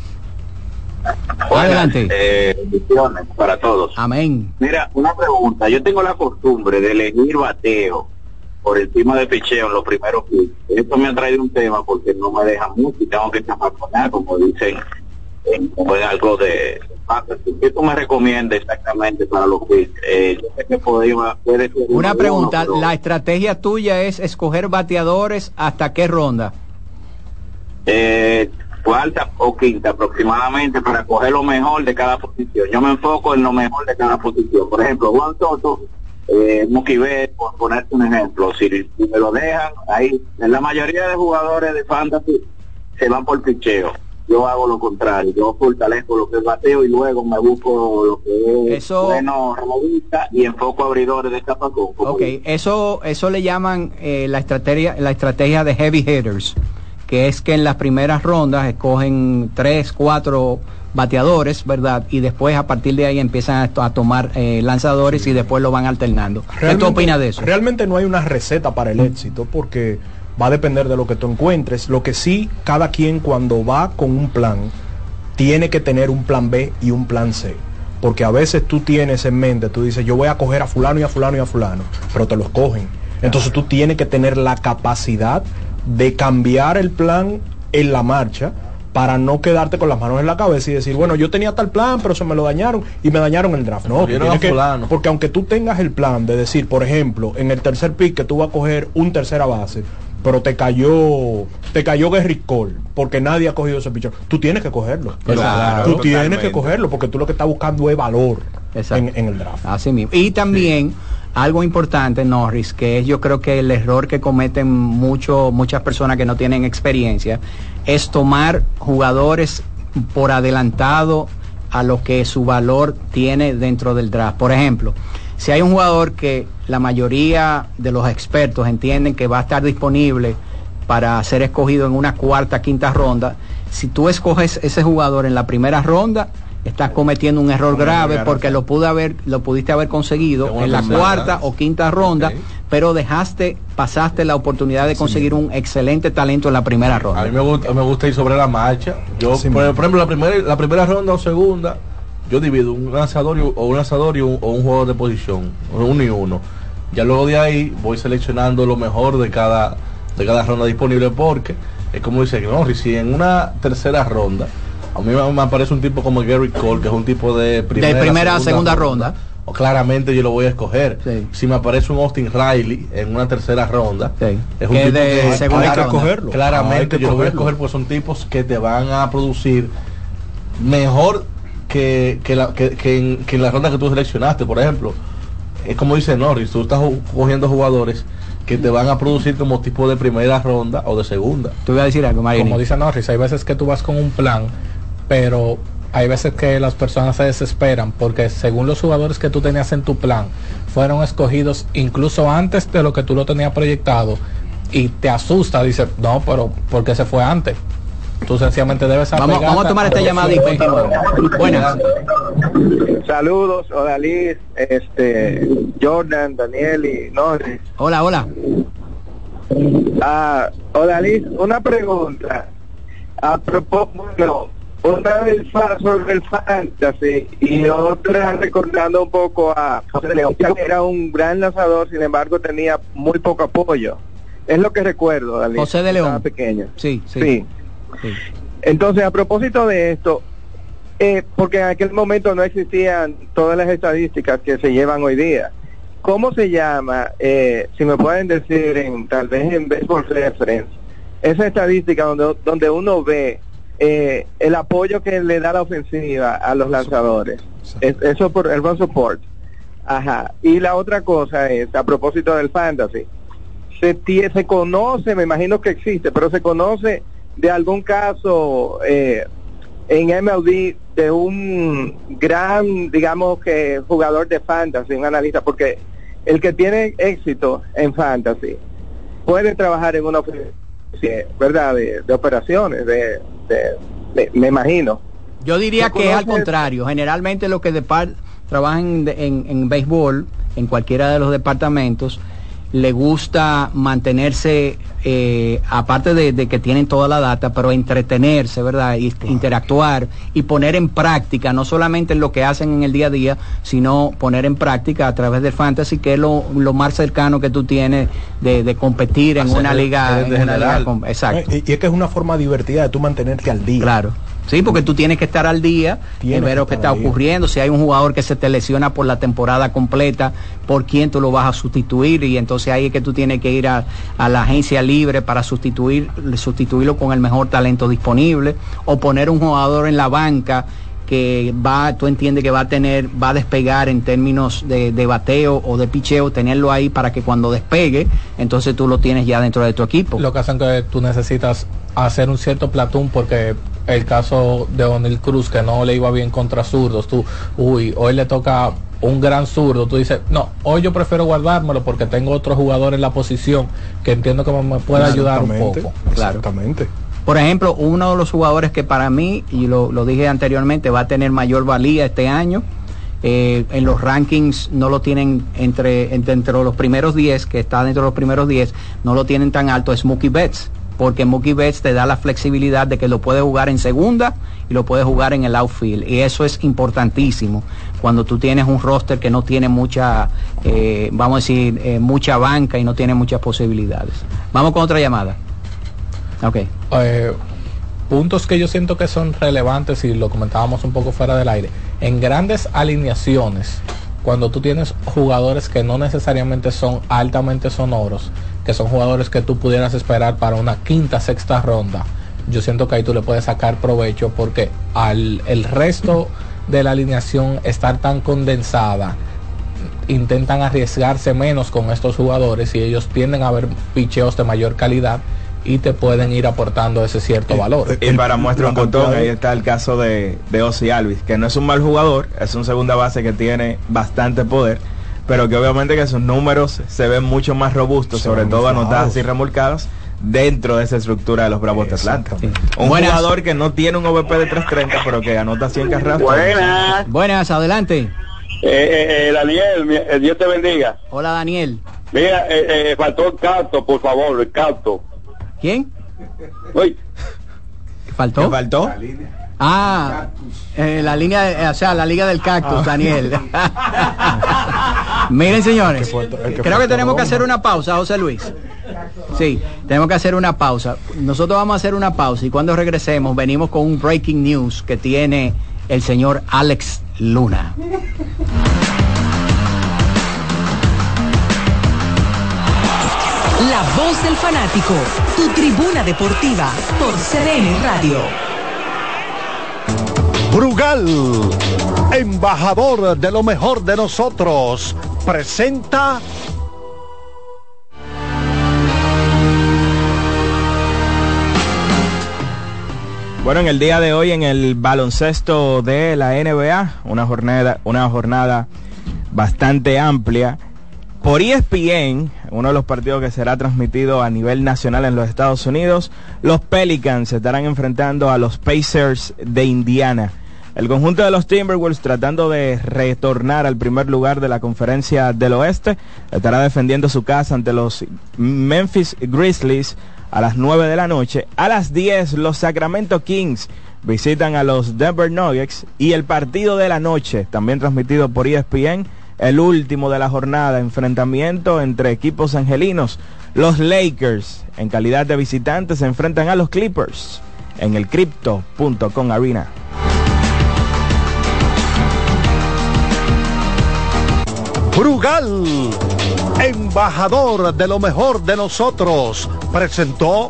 Adelante. Eh, bendiciones para todos. Amén. Mira, una pregunta. Yo tengo la costumbre de elegir bateo por encima de picheo en los primeros picks. Esto me ha traído un tema porque no me deja mucho y tengo que nada como dicen en, algo de ¿Qué tú me recomiendas exactamente para los picks? Eh, yo sé que podría, puede ser Una pregunta, ¿la estrategia tuya es escoger bateadores hasta qué ronda? Eh, cuarta o quinta aproximadamente para coger lo mejor de cada posición. Yo me enfoco en lo mejor de cada posición. Por ejemplo, Juan Soto, eh, por ponerte un ejemplo, si, me lo dejan, ahí, en la mayoría de jugadores de fantasy se van por picheo. Yo hago lo contrario, yo fortalezco lo que es bateo y luego me busco lo que es eso, bueno y enfoco abridores de capacón. Ok, eso, eso le llaman eh, la estrategia, la estrategia de heavy hitters que es que en las primeras rondas escogen tres, cuatro bateadores, ¿verdad? Y después a partir de ahí empiezan a, tomar eh, lanzadores y después lo van alternando. ¿Qué tú opinas de eso? Realmente no hay una receta para el éxito porque va a depender de lo que tú encuentres. Lo que sí, cada quien cuando va con un plan, tiene que tener un plan B y un plan C. Porque a veces tú tienes en mente, tú dices, yo voy a coger a fulano y a fulano y a fulano, pero te los cogen. Entonces tú tienes que tener la capacidad de cambiar el plan en la marcha para no quedarte con las manos en la cabeza y decir, bueno, yo tenía tal plan, pero se me lo dañaron y me dañaron el draft. No, porque aunque tú tengas el plan de decir, por ejemplo, en el tercer pick que tú vas a coger un tercera base, pero te cayó, te cayó Gary Cole, porque nadie ha cogido ese pichón. Tú tienes que cogerlo. tú tienes que cogerlo, porque tú lo que estás buscando es valor en, en, el draft. Así mismo. Y también algo importante, Norris, que es yo creo que el error que cometen muchas personas que no tienen experiencia, es tomar jugadores por adelantado a lo que su valor tiene dentro del draft. Por ejemplo, si hay un jugador que la mayoría de los expertos entienden que va a estar disponible para ser escogido en una cuarta, quinta ronda, si tú escoges ese jugador en la primera ronda, estás cometiendo un error grave porque lo pude haber lo pudiste haber conseguido en la cuarta o quinta ronda pero dejaste pasaste la oportunidad de conseguir un excelente talento en la primera ronda. A mí me gusta, me gusta ir sobre la marcha. Yo por, ejemplo la primera la primera ronda o segunda yo divido un lanzador o un lanzador un, o un juego de posición uno y uno. Ya luego de ahí voy seleccionando lo mejor de cada de cada ronda disponible porque es como dice no si en una tercera ronda a mí me, aparece un tipo como Gary Cole, que es un tipo de primera, de primera segunda, ronda. O claramente yo lo voy a escoger. Si me aparece un Austin Riley en una tercera ronda, es un tipo de segunda hay que escogerlo. Claramente yo lo voy a escoger porque son tipos que te van a producir mejor que, que, la, que, en, que en la ronda que tú seleccionaste. Por ejemplo, es como dice Norris, tú estás cogiendo jugadores que te van a producir como tipo de primera ronda o de segunda. Tú voy a decir algo, Como dice Norris, hay veces que tú vas con un plan pero hay veces que las personas se desesperan porque según los jugadores que tú tenías en tu plan fueron escogidos incluso antes de lo que tú lo tenías proyectado y te asusta, dice, no, pero ¿por qué se fue antes? Tú sencillamente debes vamos, vamos a tomar esta llamada y Buenas. Saludos, Odalís, este, Jordan, Daniel y Norris. Hola, hola. Ah, Odalís, una pregunta. A propósito, una del sobre el fantasy y otra recordando un poco a José León, que era un gran lanzador, sin embargo tenía muy poco apoyo. Es lo que recuerdo, José de León. pequeño. Sí, sí, Entonces, a propósito de esto, eh, porque en aquel momento no existían todas las estadísticas que se llevan hoy día. ¿Cómo se llama, eh, si me pueden decir, en, tal vez en Baseball Reference, esa estadística donde, donde uno ve eh, el apoyo que le da la ofensiva a los lanzadores. eso por el run support. Ajá. Y la otra cosa es, a propósito del fantasy, se, se conoce, me imagino que existe, pero se conoce de algún caso eh, en MLB de un gran, digamos que jugador de fantasy, un analista, porque el que tiene éxito en fantasy puede trabajar en una oficina ¿verdad? De, operaciones, de, me imagino. Yo diría que es al contrario. Generalmente los que de par trabajan en, en, béisbol en cualquiera de los departamentos, le gusta mantenerse, eh, aparte de, de que tienen toda la data, pero entretenerse, ¿verdad? Y interactuar y poner en práctica, no solamente en lo que hacen en el día a día, sino poner en práctica a través del fantasy, que es lo, lo más cercano que tú tienes de, de competir en una liga. en una liga exacto. Y, y es que es una forma divertida de tú mantenerte al día. Claro. Sí, porque tú tienes que estar al día, Tienes en ver lo que está ocurriendo. Si hay un jugador que se te lesiona por la temporada completa, por quién tú lo vas a sustituir. Y entonces ahí es que tú tienes que ir a, a la agencia libre para sustituir, sustituirlo con el mejor talento disponible. O poner un jugador en la banca que va, tú entiendes que va a tener, va a despegar en términos de, de bateo o de picheo, tenerlo ahí para que cuando despegue, entonces tú lo tienes ya dentro de tu equipo. Lo que hacen que tú necesitas hacer un cierto platón porque el caso de O'Neill Cruz que no le iba bien contra zurdos, tú, uy, hoy le toca un gran zurdo, tú dices, no, hoy yo prefiero guardármelo porque tengo otro jugador en la posición que entiendo que me, puede ayudar un Exactamente, poco. Exactamente. Por ejemplo, uno de los jugadores que para mí, y lo, lo dije anteriormente, va a tener mayor valía este año, eh, en los rankings no lo tienen entre, entre, entre los primeros 10, que está dentro de los primeros 10, no lo tienen tan alto, es Mookie Betts, porque Mookie Betts te da la flexibilidad de que lo puede jugar en segunda y lo puede jugar en el outfield, y eso es importantísimo cuando tú tienes un roster que no tiene mucha, eh, vamos a decir, eh, mucha banca y no tiene muchas posibilidades. Vamos con otra llamada. Ok. Eh, puntos que yo siento que son relevantes y lo comentábamos un poco fuera del aire. En grandes alineaciones, cuando tú tienes jugadores que no necesariamente son altamente sonoros, que son jugadores que tú pudieras esperar para una quinta, sexta ronda, yo siento que ahí tú le puedes sacar provecho porque al el resto de la alineación estar tan condensada, intentan arriesgarse menos con estos jugadores y ellos tienden a ver picheos de mayor calidad y te pueden ir aportando ese cierto valor. Y para muestra un botón, ahí está el caso de, de Ozzy Alvis, que no es un mal jugador, es un segunda base que tiene bastante poder, pero que obviamente que sus números se ven mucho más robustos, Se sobre todo anotadas y remolcadas dentro de esa estructura de los Bravos de Atlanta. Un Buenas. jugador que no tiene un OVP de 330, pero que anota 100 carreras. Buenas. Buenas, adelante. Eh, eh, eh, Daniel, mi- eh, Dios te bendiga. Hola Daniel. Mira, eh, eh, faltó el cacto, por favor, el cacto. ¿Quién? Uy, ¿Faltó? ¿Qué faltó? Ah, eh, la línea, de- o sea, la liga del cactus, Daniel. <laughs> Miren, señores, creo que tenemos que hacer una pausa, José Luis. Sí, tenemos que hacer una pausa. Nosotros vamos a hacer una pausa y cuando regresemos venimos con un breaking news que tiene el señor Alex Luna. La voz del fanático, tu tribuna deportiva por CDN Radio. Brugal, embajador de lo mejor de nosotros, presenta Bueno, en el día de hoy en el baloncesto de la NBA, una jornada, una jornada bastante amplia. Por ESPN, uno de los partidos que será transmitido a nivel nacional en los Estados Unidos, los Pelicans se estarán enfrentando a los Pacers de Indiana. El conjunto de los Timberwolves tratando de retornar al primer lugar de la conferencia del oeste, estará defendiendo su casa ante los Memphis Grizzlies a las 9 de la noche. A las 10 los Sacramento Kings visitan a los Denver Nuggets y el partido de la noche, también transmitido por ESPN, el último de la jornada, enfrentamiento entre equipos angelinos. Los Lakers, en calidad de visitantes, se enfrentan a los Clippers en el Crypto.com Arena. Brugal, embajador de lo mejor de nosotros, presentó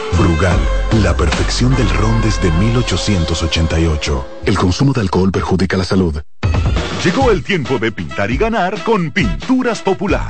Brugal, la perfección del ron desde 1888. El consumo de alcohol perjudica la salud. Llegó el tiempo de pintar y ganar con Pinturas Popular.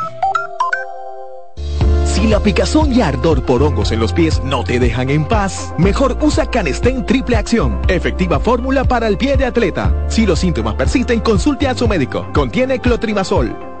Si la picazón y ardor por hongos en los pies no te dejan en paz, mejor usa Canestén Triple Acción, efectiva fórmula para el pie de atleta. Si los síntomas persisten, consulte a su médico. Contiene clotrimazol.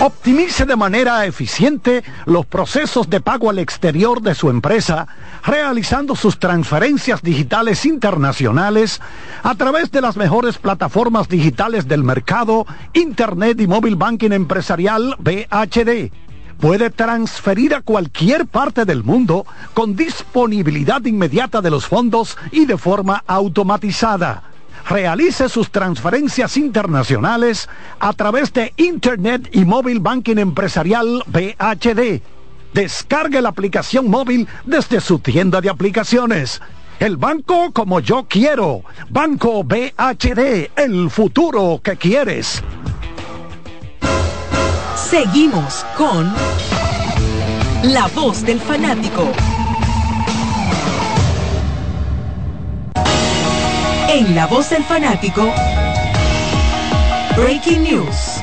Optimice de manera eficiente los procesos de pago al exterior de su empresa, realizando sus transferencias digitales internacionales a través de las mejores plataformas digitales del mercado, Internet y Móvil Banking Empresarial BHD. Puede transferir a cualquier parte del mundo con disponibilidad inmediata de los fondos y de forma automatizada realice sus transferencias internacionales a través de Internet y Móvil Banking Empresarial BHD. Descargue la aplicación móvil desde su tienda de aplicaciones. El banco como yo quiero. Banco BHD, el futuro que quieres. Seguimos con La Voz del Fanático. En La Voz del Fanático, Breaking News.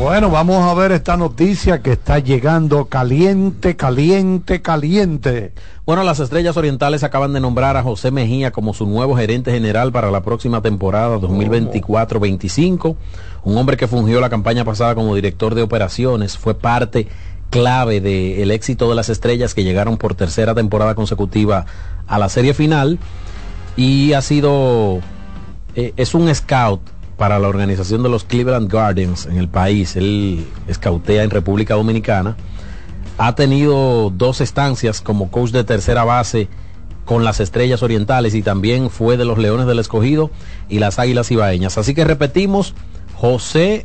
Bueno, vamos a ver esta noticia que está llegando caliente, caliente, caliente. Bueno, las Estrellas Orientales acaban de nombrar a José Mejía como su nuevo gerente general para la próxima temporada 2024-25. Un hombre que fungió la campaña pasada como director de operaciones, fue parte clave del éxito de las estrellas que llegaron por tercera temporada consecutiva a la serie final. Y ha sido eh, es un scout para la organización de los Cleveland Gardens en el país. Él scoutea en República Dominicana. Ha tenido dos estancias como coach de tercera base con las estrellas orientales y también fue de los Leones del Escogido y las Águilas Ibaeñas. Así que repetimos José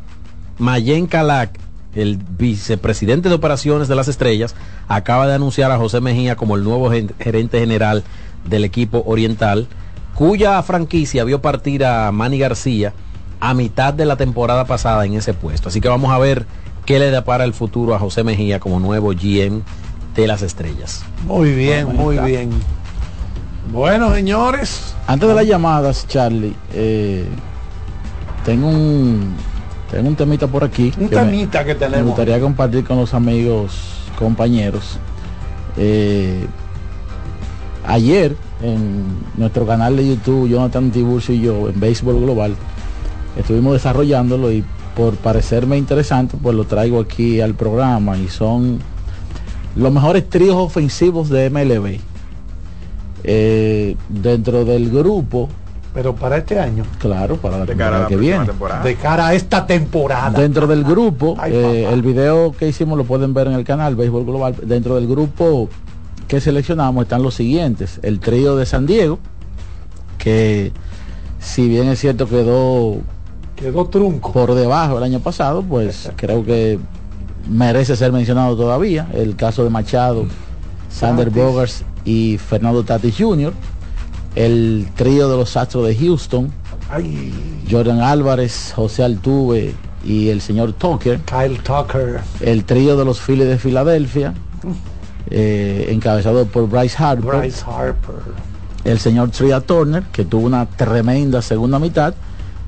Mayen Calac el vicepresidente de operaciones de las estrellas, acaba de anunciar a José Mejía como el nuevo gerente general del equipo oriental, cuya franquicia vio partir a Manny García a mitad de la temporada pasada en ese puesto. Así que vamos a ver qué le depara el futuro a José Mejía como nuevo GM de las estrellas. Muy bien, muy bien. Bueno, señores. Antes de las llamadas, Charlie, eh, tengo un tengo un temita por aquí. Un temita que tenemos. Me gustaría compartir con los amigos, compañeros. Eh, ayer en nuestro canal de YouTube, Jonathan Tiburcio y yo, en Béisbol Global, estuvimos desarrollándolo y por parecerme interesante, pues lo traigo aquí al programa y son los mejores tríos ofensivos de MLB. Eh, dentro del grupo pero para este año. Claro, para la temporada que viene. De cara a esta temporada. Dentro del grupo, eh, el video que hicimos lo pueden ver en el canal Béisbol Global. Dentro del grupo que seleccionamos están los siguientes. El trío de San Diego, que si bien es cierto quedó Quedó trunco. por debajo el año pasado, pues <laughs> creo que merece ser mencionado todavía. El caso de Machado, Sander Tatis. Bogers y Fernando Tatis Jr., el trío de los Astros de Houston, Ay, Jordan Álvarez, José Altuve y el señor Tucker, Kyle Tucker. el trío de los Phillies de Filadelfia, eh, encabezado por Bryce Harper, Bryce Harper. el señor Tria Turner, que tuvo una tremenda segunda mitad,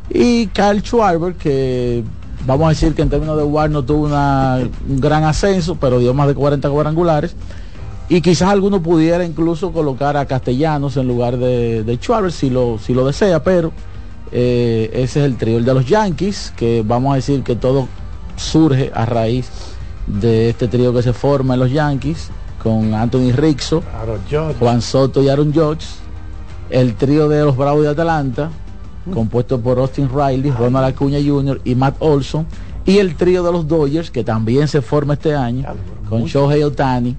y Kyle Schwarber, que vamos a decir que en términos de WAR no tuvo una- un gran ascenso, pero dio más de 40 cuadrangulares. Y quizás alguno pudiera incluso colocar a Castellanos en lugar de, de Schwarber si lo, si lo desea, pero eh, ese es el trío. El de los Yankees, que vamos a decir que todo surge a raíz de este trío que se forma en los Yankees, con Anthony Judge. Juan Soto y Aaron Judge, el trío de los Bravos de Atlanta, compuesto por Austin Riley, Ronald Acuña Jr. y Matt Olson, y el trío de los Dodgers, que también se forma este año, con Shohei Otani,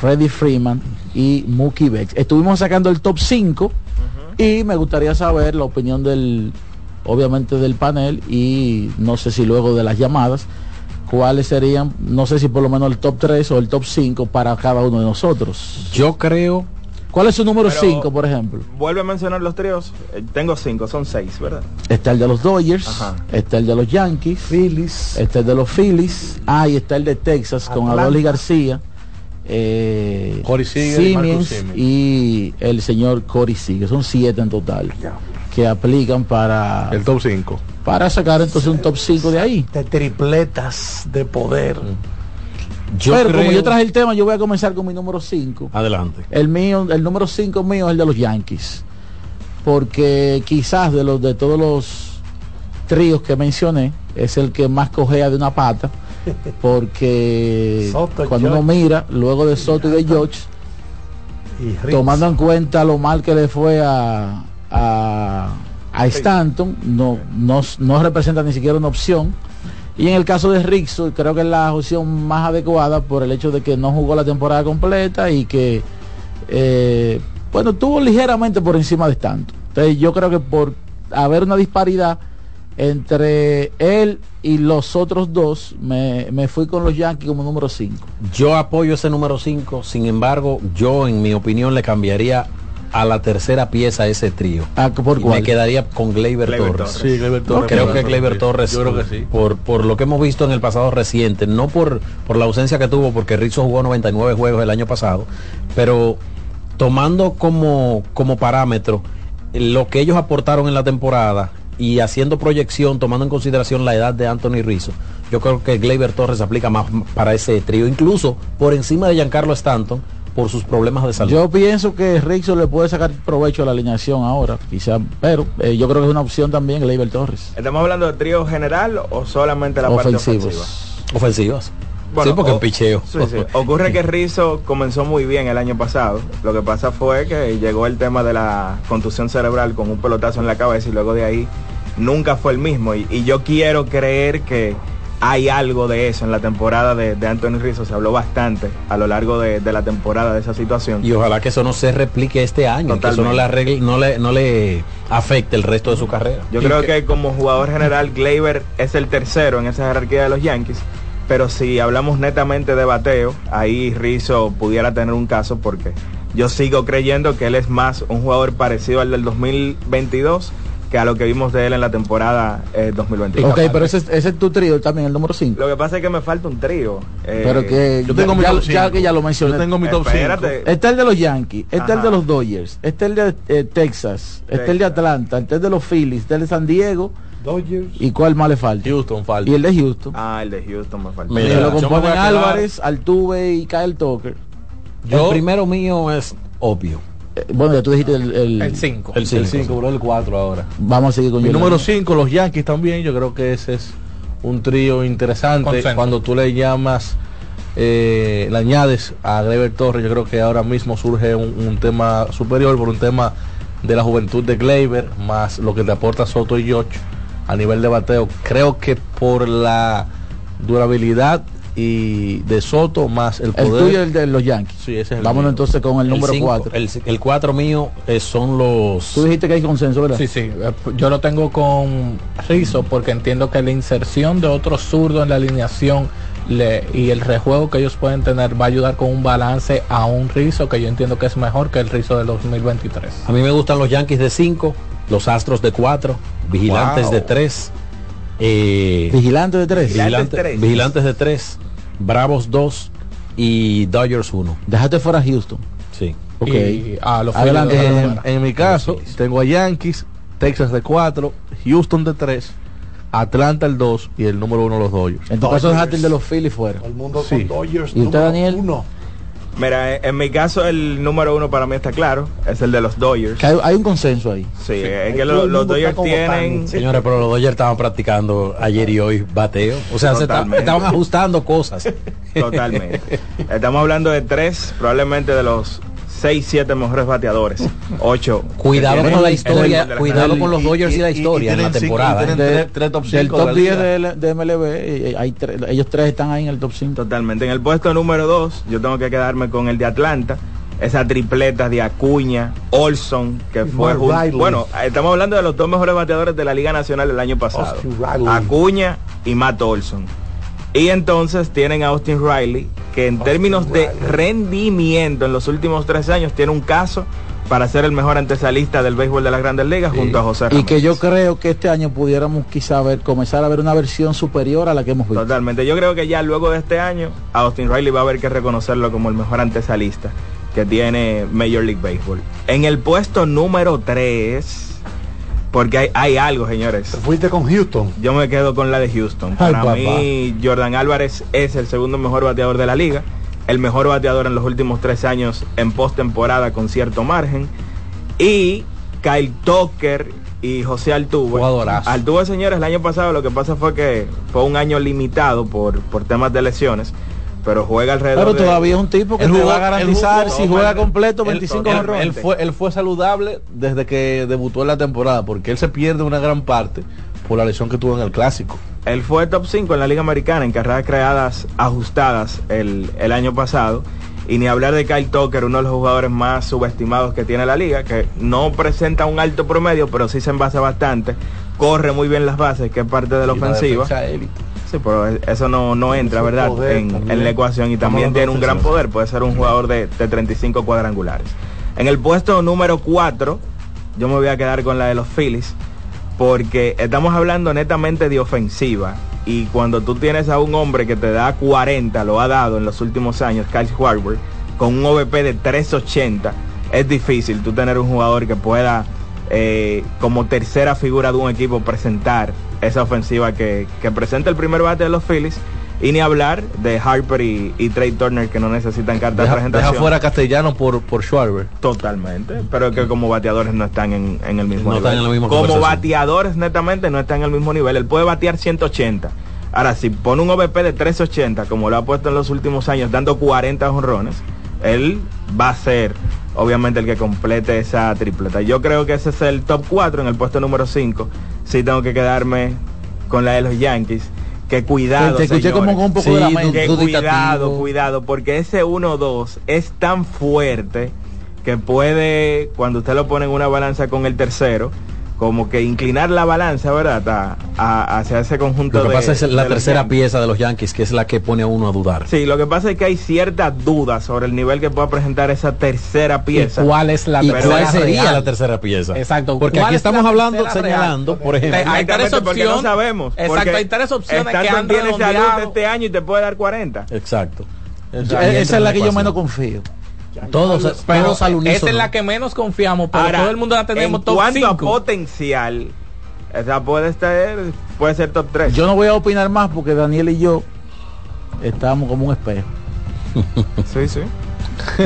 Freddie Freeman y Mookie Betts. Estuvimos sacando el top 5 y me gustaría saber la opinión del, obviamente del panel y no sé si luego de las llamadas, cuáles serían, no sé si por lo menos el top 3 o el top 5 para cada uno de nosotros. Yo creo. ¿Cuál es su número Pero- 5, por ejemplo? Vuelve a mencionar los tríos. Eh, tengo cinco, son seis, ¿verdad? Está el de los Dodgers, Ajá. está el de los Yankees, Phillies, está el de los Phillies, ah, y está el de Texas con. Adolis García, eh, Corey Seager y Marcus Siemens Siemens. y el señor Corey Seager. Son siete en total que aplican para, El top 5. para sacar entonces un top 5 de ahí. de tripletas de poder. Pero como yo traje el tema, yo voy a comenzar con mi número 5. Adelante. El mío, el número 5 mío es el de los Yankees. Porque quizás de los de todos los tríos que mencioné, es el que más cojea de una pata. Porque Soto, cuando uno mira, luego de Soto y de George, Y tomando en cuenta lo mal que le fue a, a, a Stanton, no, no, no representa ni siquiera una opción. Y en el caso de Rizzo, creo que es la opción más adecuada por el hecho de que no jugó la temporada completa y que, eh, bueno, estuvo ligeramente por encima de Stanton. Entonces yo creo que por haber una disparidad entre él y los otros dos, me, me fui con los Yankees como número 5. Yo apoyo ese número 5, sin embargo, yo en mi opinión le cambiaría a la tercera pieza a ese trío. ¿por Y cuál? Me quedaría con Gleyber, Gleyber Torres. Torres. Sí, Gleyber Torres. Creo que Gleyber Torres, Yo creo que sí. por, por lo que hemos visto en el pasado reciente, no por, por la ausencia que tuvo, porque Rizzo jugó 99 juegos el año pasado, pero tomando como, como parámetro lo que ellos aportaron en la temporada y haciendo proyección, tomando en consideración la edad de Anthony Rizzo, yo creo que Gleyber Torres aplica más para ese trío, incluso por encima de Giancarlo Stanton por sus problemas de salud. Yo pienso que Rickson le puede sacar provecho a la alineación ahora, quizá, pero eh, yo creo que es una opción también Gleyber Torres. ¿Estamos hablando de trío general o solamente la parte ofensiva? Ofensivas. Bueno, sí, porque o- picheo. Sí, sí. Ocurre que Rizzo comenzó muy bien el año pasado. Lo que pasa fue que llegó el tema de la contusión cerebral con un pelotazo en la cabeza y luego de ahí nunca fue el mismo. Y, y yo quiero creer que hay algo de eso en la temporada de, de Anthony Rizzo. Se habló bastante a lo largo de, de la temporada de esa situación. Y ojalá que eso no se replique este año, que eso no Totalmente. le, arregle, no, le, no le afecte el resto de su carrera. Yo creo que como jugador general, Gleyber es el tercero en esa jerarquía de los Yankees. Pero si hablamos netamente de bateo, ahí Rizzo pudiera tener un caso porque yo sigo creyendo que él es más un jugador parecido al del 2022 que a lo que vimos de él en la temporada eh, 2022. Ok, pero ese, ese es tu trío también, el número 5. Lo que pasa es que me falta un trío. eh, Pero que yo tengo ya, mi top ya cinco. que ya lo mencioné. Yo tengo mi top Espérate. cinco. Está el de los Yankees, está el Ajá. de los Dodgers, está el de eh, Texas, está el de Atlanta, está el de los Phillies, está el de San Diego. Dodgers. ¿Y cuál más le falta? Houston falta. Y el de Houston. Ah, el de Houston me falta. Que lo componen yo Álvarez, Altuve y Kyle Tucker. el primero mío es obvio. Eh, bueno, ya tú dijiste el El El 5. El El cinco. 5, bro, el 4 ahora. Vamos a seguir con Mi Yolanda. número 5, los Yankees también. Yo creo que ese es un trío interesante. Consenso. Cuando tú le llamas, eh, le añades a Gleyber Torres, yo creo que ahora mismo surge un, un tema superior por un tema de la juventud de Gleyber, más lo que te aporta Soto y George a nivel de bateo. Creo que por la durabilidad y de Soto más el El poder. tuyo es el de los Yankees. Sí, ese es el Vámonos mío. entonces con el número cinco- 4. El, el cuatro mío eh, son los... Tú dijiste que hay consenso, ¿verdad? Sí, sí. eh, Yo lo tengo con Rizzo porque entiendo que la inserción de otro zurdo en la alineación le- y el rejuego que ellos pueden tener va a ayudar con un balance a un Rizzo que yo entiendo que es mejor que el Rizzo del 2023. A mí me gustan los Yankees de 5, los Astros de 4, Vigilantes Wow. de 3. Eh, Vigilantes de 3. Vigilantes, Vigilantes de 3, Bravos 2 y Dodgers 1. Déjate fuera Houston. Sí. Ok. Y a los Adelante. En, mi caso, tengo a Yankees, Texas de 4, Houston de 3, Atlanta el 2 y el número 1 los Dodgers. En tu caso dejaste el de los Phillies fuera. El mundo Sí. con Dodgers. ¿Y usted, número Daniel? Uno. Mira, en mi caso el número uno para mí está claro, es el de los Dodgers. Que hay, hay un consenso ahí. Sí, es que lo- los Dodgers tienen... Señores, pero los Dodgers estaban practicando ayer y hoy bateo. O sea, se estaban ajustando cosas. Totalmente. <laughs> Estamos hablando de tres, probablemente de los seis, siete mejores bateadores. <laughs> Ocho. Cuidado que con la historia, el- cuidado con los Dodgers y, y- la y- historia y en la cinco- temporada. tres- tres top Del cinco top de la 10 liga. de, de MLB, eh, hay tres- ellos tres están ahí en el top 5. Totalmente. En el puesto número dos, yo tengo que quedarme con el de Atlanta. Esa tripleta de Acuña, Olson, que fue. Bueno, estamos hablando de los dos mejores bateadores de la Liga Nacional el año pasado. Acuña y Matt Olson. Y entonces tienen a Austin Riley, que en términos de rendimiento en los últimos tres años tiene un caso para ser el mejor antesalista del béisbol de las grandes ligas junto a José Y Ramírez. que yo creo que este año pudiéramos quizá ver, comenzar a ver una versión superior a la que hemos visto. Totalmente. Yo creo que ya luego de este año, a Austin Riley va a haber que reconocerlo como el mejor antesalista que tiene Major League Baseball. En el puesto número 3, porque hay, hay algo, señores. Fuiste con Houston. Yo me quedo con la de Houston. Ay, Para papá. mí, Jordan Álvarez es el segundo mejor bateador de la liga. El mejor bateador en los últimos tres años en postemporada con cierto margen. Y Kyle Tucker y José Altuve. Jugadorazo. Altuve, señores, el año pasado lo que pasa fue que fue un año limitado por, por temas de lesiones. Pero juega alrededor Pero de- todavía es un tipo que Él te jugó- va a garantizar él jugó- si juega completo Él- 25 él, jonrones. él fue, él fue saludable desde que debutó en la temporada, porque él se pierde una gran parte por la lesión que tuvo en el clásico. Él fue top 5 en la Liga Americana en carreras creadas ajustadas el, el año pasado. Y ni hablar de Kyle Tucker, uno de los jugadores más subestimados que tiene la liga, que no presenta un alto promedio, pero sí se envasa bastante. Corre muy bien las bases, que es parte de la Y ofensiva. Sí, pero e- eso no, no entra, Su ¿verdad? poder En, también. en la ecuación. Y también tiene un gran poder. Puede ser un jugador de, de 35 cuadrangulares. En el puesto número 4, yo me voy a quedar con la de los Phillies. Porque estamos hablando netamente de ofensiva. Y cuando tú tienes a un hombre que te da 40, lo ha dado en los últimos años, Kyle Schwarber, con un OVP de 380, es difícil tú tener un jugador que pueda, eh, como tercera figura de un equipo, presentar esa ofensiva que, que presenta el primer bate de los Phillies. Y ni hablar de Harper y, y Trey Turner que no necesitan carta de presentación. deja fuera Castellano por, por Schwarber. Totalmente, pero que como bateadores no están en, en el mismo No nivel. están en la misma como bateadores netamente no están en el mismo nivel. Él puede batear 180. Ahora, si pone un OVP de 380, como lo ha puesto en los últimos años, dando 40 honrones, él va a ser obviamente el que complete esa tripleta. Yo creo que ese es el top 4 en el puesto número 5. Sí tengo que quedarme con la de los Yankees. Que cuidado. Te- escuché como con un poco de lamento. Que cuidado, cuidado, porque ese 1-2 es tan fuerte que puede, cuando usted lo pone en una balanza con el tercero, como que inclinar la balanza, ¿verdad? A- a- hacia ese conjunto Lo que de- pasa es la tercera Yankees. pieza de los Yankees, que es la que pone a uno a dudar. Sí, lo que pasa es que hay ciertas dudas sobre el nivel que pueda presentar esa tercera pieza. ¿Y cuál es la ¿Y Pero cuál esa sería real? la tercera pieza? Exacto. Porque ¿Cuál aquí es estamos la hablando, tercera real? señalando, por ejemplo. Hay tres porque no opciones. sabemos. Exacto, hay tres opciones que han tiene salud este año y te puede dar 40. Exacto. Esa es la que yo menos confío. Todos, Pero todos al esa unísono. es la que menos confiamos, pero Ahora, todo el mundo la tenemos en top cuanto a 5. potencial, esa puede estar, puede ser top 3. Yo no voy a opinar más porque Daniel y yo estamos como un espejo. <laughs> Sí, sí.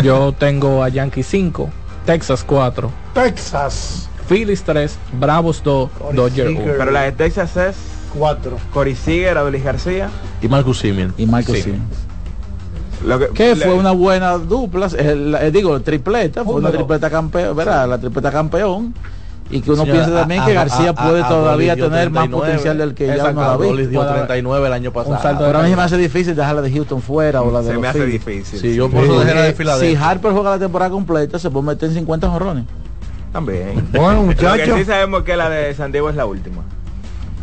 Yo tengo a Yankee 5, Texas 4, Texas. Phillies 3, Bravos 2, Dodgers 1. Pero la de Texas es 4. Cory Seager, Adolis García. Y Marcus Simeon. Y Marcos Sí. Lo que, que le- fue una buena dupla, el- el- digo, tripleta, fue una Número. tripleta campeón, ¿verdad? La tripleta campeón. Y que uno Señora, piensa también a- que García a- puede a todavía tener más 39. potencial del que ya uno la a ve. Rolis dio Puede haber 39 el año pasado. Salto Pero a mí me hace difícil dejarla de Houston fuera o la de Se los me hace Phillies. difícil. Sí, yo por dejé la de Filadelfia. Si Harper juega la temporada completa, se puede meter en 50 jorrones. También. Bueno, muchachos. sí sabemos que la de San Diego es la última.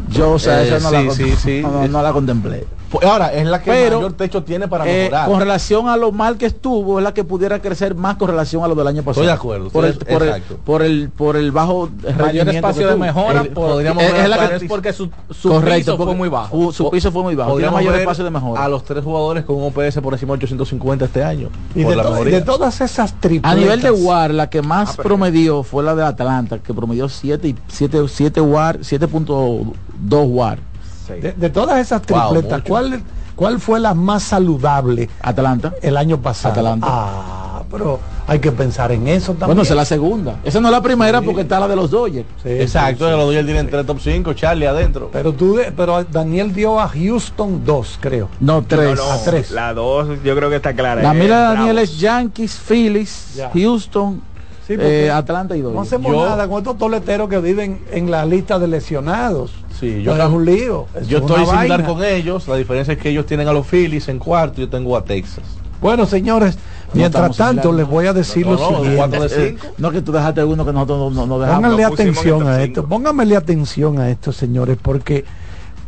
Yo, o sea, Eh, esa no, sí, la, sí, sí. no, <laughs> no- no la contemplé. Pues ahora, es la que Pero, mayor techo tiene para Eh, mejorar. con relación a lo mal que estuvo, es la que pudiera crecer más con relación a lo del año pasado. Estoy de acuerdo, Por el, por, el, por, el, por el bajo Mayor rendimiento espacio que de mejora por- podríamos es, ver es la que, es porque su, su Correcto, piso fue muy bajo. Su, su piso fue muy bajo. Tiene Podríamos mayor ver espacio de mejora. a los tres jugadores con un OPS por encima de 850 este año. Y por de, la to- mejoría. de todas esas tripletas. A nivel de WAR, la que más Ah, promedió fue la de Atlanta, que promedió 7 y 7 7 WAR, 7.2 WAR. De, de todas esas tripletas. ¿cuál, ¿cuál fue la más saludable Atlanta. el año pasado? Atlanta. Ah, pero hay que pensar en eso también. Bueno, esa es la segunda. Esa no es la primera porque está la de los Dodgers. Sí, Exacto, sí, sí. los Dodgers tienen tres top 5, Charlie adentro. Pero tú, de- pero Daniel dio a Houston dos, creo. No, tres. No, no, A tres. La dos yo creo que está clara. La Eh, mira de Daniel Bravos. es Yankees, Phillies, Ya. Houston, Sí, eh, Atlanta y No Dodgers. hacemos Yo- nada con estos toleteros que viven en la lista de lesionados. Sí, yo, Yo es un lío. eso yo es estoy similar vaina. con ellos. La diferencia es que ellos tienen a los Phillies en cuarto y yo tengo a Texas. Bueno, señores, mientras estamos tanto les voy a decir No, lo no, siguiente. de Eh, no que tú dejaste uno que nosotros no, no, no dejamos. Pónganle no atención a esto, pónganmele atención a esto, señores, porque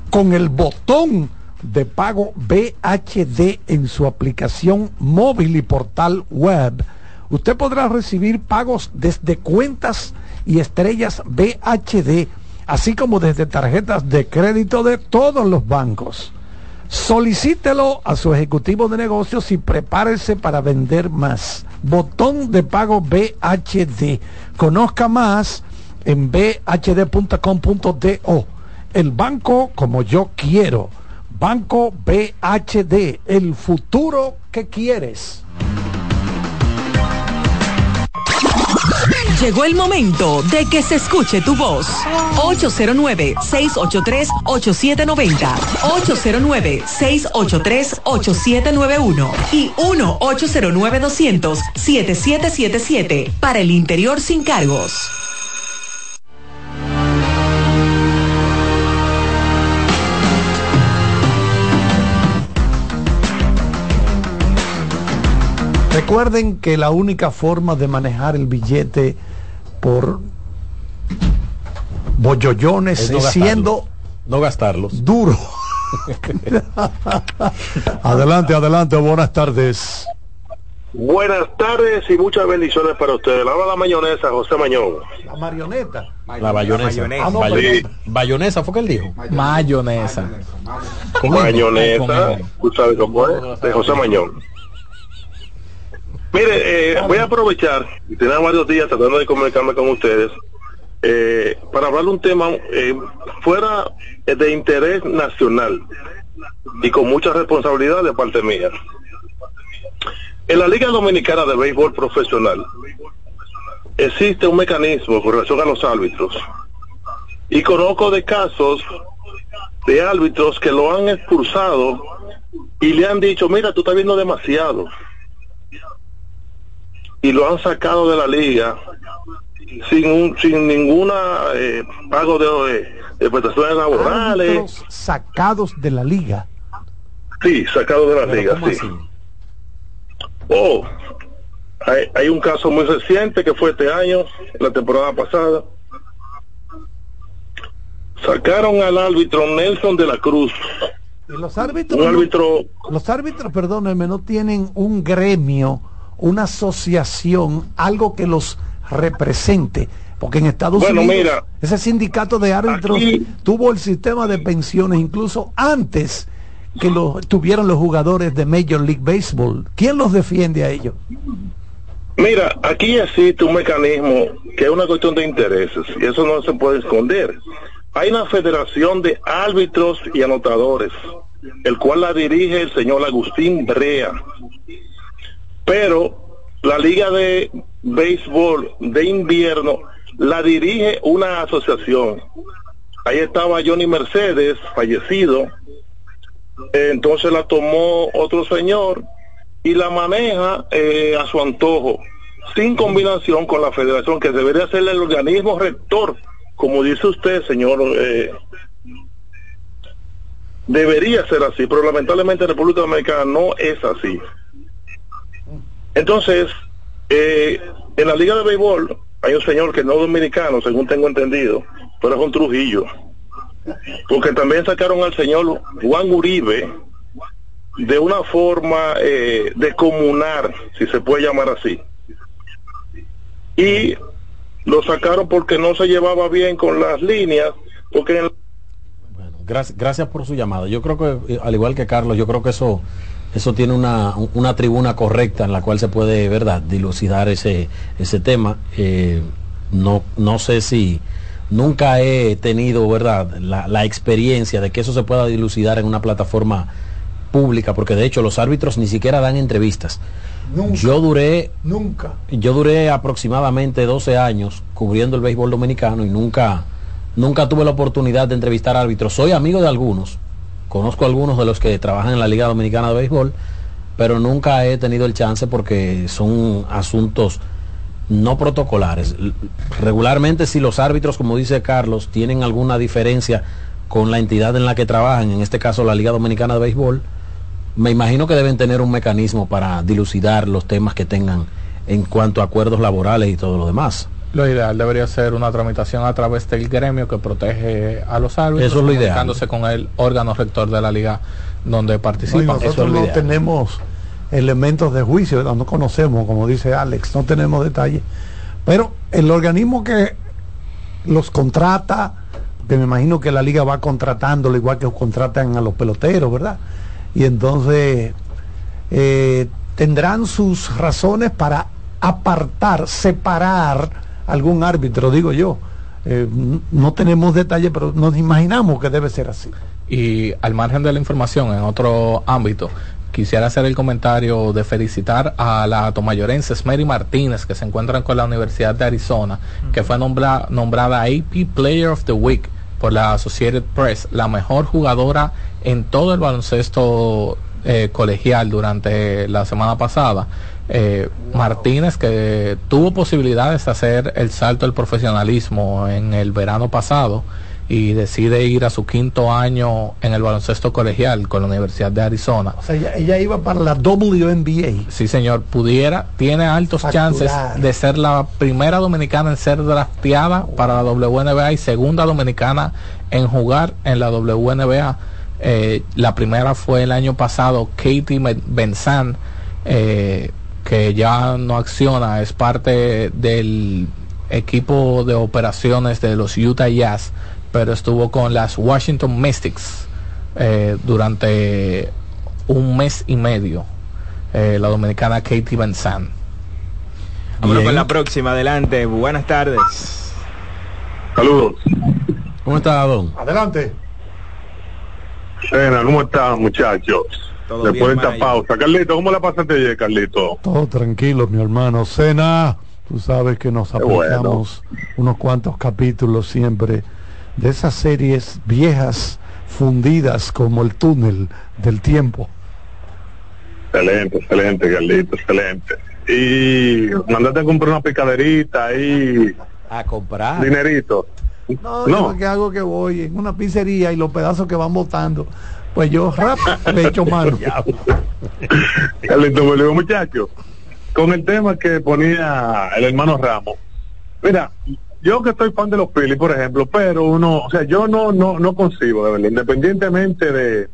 con el botón de pago BHD en su aplicación móvil y portal web, usted podrá recibir pagos desde cuentas y estrellas BHD, así como desde tarjetas de crédito de todos los bancos. Solicítelo a su ejecutivo de negocios y prepárese para vender más. Botón de pago BHD. Conozca más en bhd.com.do. El banco como yo quiero. Banco BHD. El futuro que quieres. Llegó el momento de que se escuche tu voz. 809-683-8790. 809-683-8791. Y 1-809-200-7777. Para el interior sin cargos. Recuerden que la única forma de manejar el billete por bollollones Es no siendo No gastarlos. duro. <laughs> adelante, adelante, buenas tardes. Buenas tardes y muchas bendiciones para ustedes. Lava la mayonesa, José Mañón. La marioneta. La bayonesa. mayonesa. Ah, no, Sí. Bayonesa fue que él dijo. Mayonesa. Mayonesa, tú sabes cómo es, de José Mañón. Mire, eh, voy a aprovechar, y varios días tratando de comunicarme con ustedes, eh, para hablar de un tema eh, fuera de interés nacional y con mucha responsabilidad de parte mía. En la Liga Dominicana de Béisbol Profesional existe un mecanismo con relación a los árbitros y conozco de casos de árbitros que lo han expulsado y le han dicho, mira, tú estás viendo demasiado. Y lo han sacado de la liga sin un, sin ninguna eh, pago de, de prestaciones laborales. Sacados de la liga. Sí, sacado de la Pero liga, ¿cómo sí. así? Oh, hay, hay un caso muy reciente que fue este año, la temporada pasada. Sacaron al árbitro Nelson de la Cruz, Y los árbitros, un árbitro los árbitros, perdónenme, no tienen un gremio, una asociación, algo que los represente. Porque en Estados Bueno, Unidos mira, ese sindicato de árbitros aquí- tuvo el sistema de pensiones incluso antes que lo tuvieron los jugadores de Major League Baseball. ¿Quién los defiende a ellos? Mira, aquí existe un mecanismo que es una cuestión de intereses y eso no se puede esconder. Hay una federación de árbitros y anotadores, el cual la dirige el señor Agustín Brea. Pero la liga de béisbol de invierno la dirige una asociación. Ahí estaba Johnny Mercedes, fallecido. Entonces la tomó otro señor y la maneja eh, a su antojo. sin combinación con la federación, que debería ser el organismo rector, como dice usted, señor. eh, debería ser así, pero lamentablemente en República Dominicana no es así. Entonces, eh, en la Liga de Béisbol hay un señor que no es dominicano, según tengo entendido, pero es un Trujillo. Porque también sacaron al señor Juan Uribe de una forma eh, de comunar, si se puede llamar así. Y lo sacaron porque no se llevaba bien con las líneas, porque en el Gracias, gracias por su llamada. Yo creo que, eh, al igual que Carlos, yo creo que eso, eso tiene una, una tribuna correcta en la cual se puede, ¿verdad?, dilucidar ese, ese tema. Eh, no, no sé si nunca he tenido, ¿verdad?, la, la experiencia de que eso se pueda dilucidar en una plataforma pública, porque de hecho los árbitros ni siquiera dan entrevistas. Yo duré, Nunca. yo duré aproximadamente 12 años cubriendo el béisbol dominicano y nunca, nunca tuve la oportunidad de entrevistar árbitros. Soy amigo de algunos, conozco a algunos de los que trabajan en la Liga Dominicana de Béisbol, pero nunca he tenido el chance porque son asuntos no protocolares. Regularmente si los árbitros, como dice Carlos, tienen alguna diferencia con la entidad en la que trabajan, en este caso la Liga Dominicana de Béisbol, me imagino que deben tener un mecanismo para dilucidar los temas que tengan en cuanto a acuerdos laborales y todo lo demás. Lo ideal debería ser una tramitación a través del gremio que protege a los árbitros, Eso es lo ideal. comunicándose con el órgano rector de la liga donde No, participan. nosotros no tenemos elementos de juicio, no conocemos, como dice Alex, no tenemos detalles. Pero el organismo que los contrata, que me imagino que la liga va contratándolo igual que contratan a los peloteros, ¿verdad? Y entonces eh, tendrán sus razones para apartar, separar algún árbitro, digo yo. Eh, no tenemos detalles, pero nos imaginamos que debe ser así. Y al margen de la información, en otro ámbito, quisiera hacer el comentario de felicitar a la tomayorense Mary Martínez, que se encuentra con la Universidad de Arizona, que fue nombra- nombrada AP Player of the Week por la Associated Press, la mejor jugadora en todo el baloncesto eh, colegial durante la semana pasada. Eh, Martínez que tuvo posibilidades de hacer el salto al profesionalismo en el verano pasado y decide ir a su quinto año en el baloncesto colegial con la Universidad de Arizona. O sea, ella, ella iba para la WNBA. Sí, señor, pudiera, tiene altos Facturar. chances de ser la primera dominicana en ser drafteada para la WNBA y segunda dominicana en jugar en la WNBA. Eh, la primera fue el año pasado Katie Benzan, eh, que ya no acciona, es parte del equipo de operaciones de los Utah Jazz, pero estuvo con las Washington Mystics eh, durante un mes y medio. Eh, la dominicana Katie Benzan. Vámonos con la próxima, adelante. Buenas tardes. Saludos. ¿Cómo está, Don? Adelante. Sena, ¿cómo están, muchachos? Todo Después bien, de esta Maya. pausa. Carlito, ¿cómo la pasaste ayer, Carlito? Todo tranquilo, mi hermano. Cena, tú sabes que nos Qué bueno. aplicamos unos cuantos capítulos siempre de esas series viejas, fundidas como el túnel del tiempo. Excelente, excelente, Carlito, excelente. Y mandate a comprar una picaderita ahí, A comprar. dinerito. No, No. yo lo que hago que voy en una pizzería y los pedazos que van botando, pues yo rap le echo mano. Carlito, me digo, muchacho, con el tema que ponía el hermano Ramos. Mira, yo que soy fan de los Phillies, por ejemplo, pero uno, o sea, yo no no no concibo, de verdad, independientemente de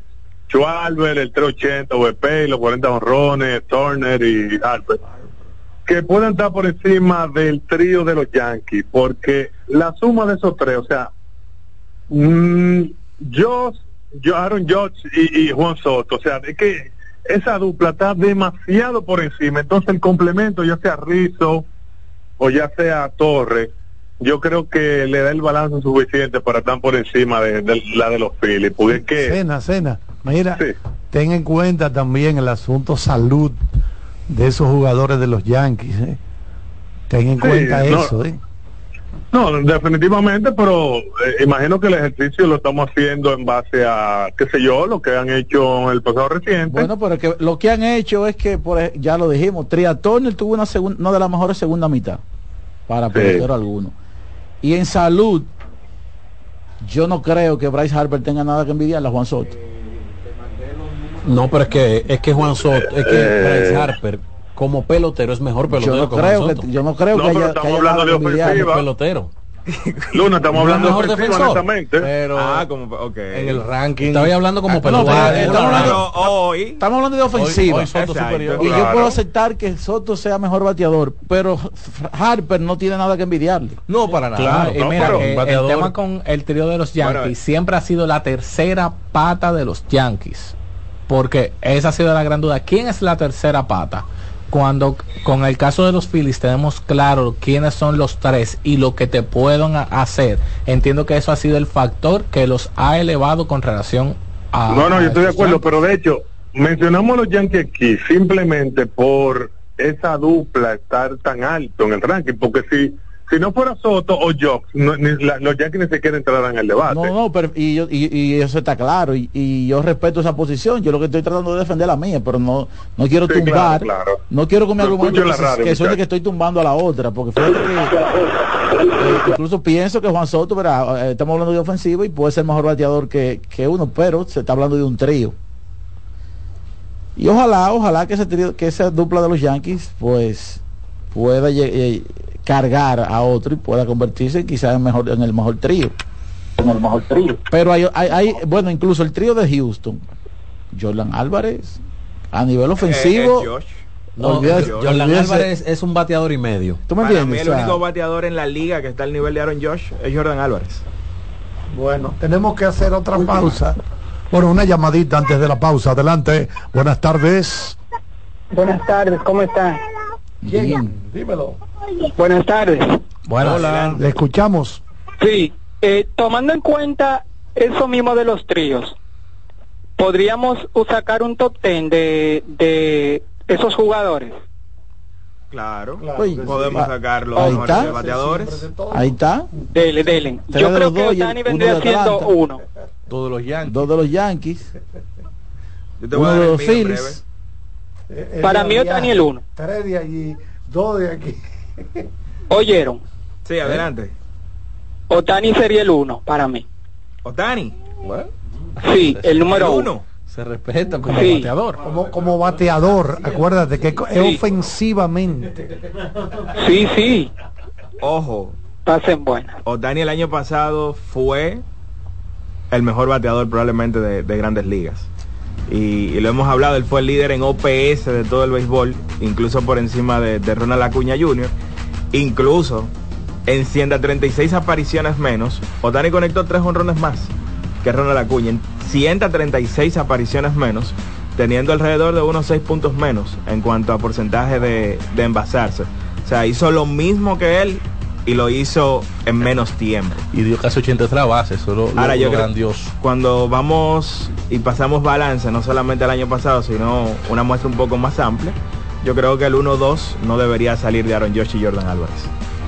Schwarber, el 380, VP, los 40 honrones, Turner y Harper, que puedan estar por encima del trío de los Yankees, porque la suma de esos tres, o sea, mm, Josh, yo, Aaron Judge y, y Juan Soto, o sea, es que esa dupla está demasiado por encima, entonces el complemento, ya sea Rizzo o ya sea Torre, yo creo que le da el balance suficiente para estar por encima de, de la de los Phillies, porque es que Cena, cena. Mira, ten en cuenta también el asunto salud de esos jugadores de los Yankees. ¿eh? Ten en Sí, cuenta no. eso. ¿eh? No, definitivamente, pero eh, imagino que el ejercicio lo estamos haciendo en base a, qué sé yo, lo que han hecho en el pasado reciente. Bueno, pero que lo que han hecho es que, por, ya lo dijimos, Triatón tuvo una segunda, una de las mejores segunda mitad, para Sí. pelotero alguno. Y en salud, yo no creo que Bryce Harper tenga nada que envidiarle a Juan Soto. No, pero es que es que Juan Soto, es que Eh. Bryce Harper como pelotero es mejor pelotero Yo no creo que- yo no creo No, que haya- estamos que haya hablando de ofensiva. pelotero. Luna, estamos hablando de ofensiva, defensor, honestamente. pero Ah, como, ok. en el ranking estaba hablando como Ah, no, pelotero. pero estamos hablando- hoy Estamos hablando de ofensiva. Hoy- hoy Soto Exacto, superior. y yo puedo aceptar que Soto sea mejor bateador, pero Harper no tiene nada que envidiarle. No, para nada. Claro, y No, mira, pero que un el tema con el trío de los Yankees Bueno, siempre ha sido la tercera pata de los Yankees. Porque esa ha sido la gran duda. ¿Quién es la tercera pata? Cuando con el caso de los Phillies tenemos claro quiénes son los tres y lo que te pueden hacer. Entiendo que eso ha sido el factor que los ha elevado con relación a... No, yo estoy de acuerdo, pero de hecho, mencionamos los Yankees aquí simplemente por esa dupla estar tan alto en el ranking, porque si si no fuera Soto o Jobs, no, ni- la- los Yankees ni siquiera entrarán en el debate. No, no, pero y, yo, y, y eso está claro. Y, y yo respeto esa posición. Yo lo que estoy tratando de defender la mía, pero no, no quiero Sí, tumbar. claro, claro. No quiero que Lo argumento que, radio, que suene que estoy tumbando a la otra. Porque fíjate que eh, incluso pienso que Juan Soto, verá, eh, estamos hablando de ofensivo y puede ser mejor bateador que, que uno, pero se está hablando de un trío. Y ojalá, ojalá que ese trío, que esa dupla de los Yankees, pues pueda eh, cargar a otro y pueda convertirse quizás en mejor en el mejor trío. En el mejor trío. Pero hay, hay, hay- bueno, incluso el trío de Houston, Jordan Álvarez, a nivel ofensivo, Eh, eh, Josh. No, olvídate- Jordan Álvarez es un bateador y medio. ¿Tú me Para mí entiendes? el O sea, único bateador en la liga que está al nivel de Aaron Josh es Jordan Álvarez. Bueno, tenemos que hacer otra pausa. Bueno, una llamadita antes de la pausa. Adelante. Buenas tardes. Buenas tardes, ¿cómo están? Bien, dímelo. Buenas tardes. Bueno, Le escuchamos. Sí, eh, tomando en cuenta eso mismo de los tríos, podríamos sacar un top ten de, de esos jugadores. Claro. Oye, Podemos ah, sacar los ahí está. bateadores. Ahí está. Dele, dele. Yo creo que Otani vendría siendo uno. Todos los Yankees. Dos de los Yankees, Yo te voy a uno dar de el los Phillies. Eh, Para mí Otani el uno. Tres de allí, dos de aquí. <laughs> ¿Oyeron? Sí, adelante. Otani sería el uno para mí. Otani. Sí, el número El uno. uno. Se respeta como Sí. bateador. Como, como bateador, acuérdate que es Sí. ofensivamente. Sí, sí, Ojo, pasen buenas. Otani el año pasado fue el mejor bateador probablemente de, de grandes ligas. Y, lo hemos hablado, él fue el líder en OPS de todo el béisbol, incluso por encima de, de Ronald Acuña Jr. Incluso en 136 apariciones menos, Otani conectó tres honrones más que Ronald Acuña. En 136 apariciones menos, teniendo alrededor de unos 6 puntos menos en cuanto a porcentaje de, de envasarse. O sea, hizo lo mismo que él y lo hizo en menos tiempo. Y dio casi 83 bases, solo lo, Ahora yo lo creo- grandioso. Cuando vamos y pasamos balance, no solamente el año pasado, sino una muestra un poco más amplia, yo creo que el 1-2 no debería salir de Aaron Josh y Jordan Álvarez.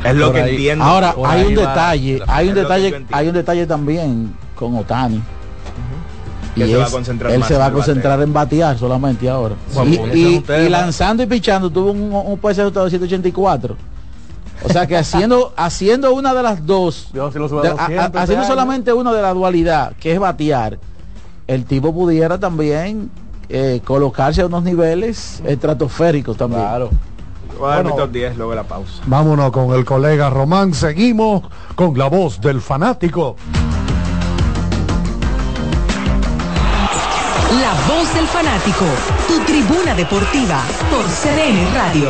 Es lo Por que ahí- entiendo. Ahora hay un detalle, hay un yo detalle, hay un detalle también con Otani. Y se va a concentrar él se en va a concentrar en batear solamente ahora. Y, un lanzando y pichando tuvo un, un PS de 184. O sea que haciendo <laughs> haciendo una de las dos, Yo si lo subo a de- a- 200 a- haciendo solamente una de la dualidad, que es batear, el tipo pudiera también eh, colocarse a unos niveles estratosféricos también. Claro. Bueno. top 10 luego la pausa. Vámonos con el colega Román. Seguimos con la voz del fanático. La voz del fanático, tu tribuna deportiva por CDN Radio.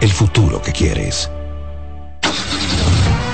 el futuro que quieres.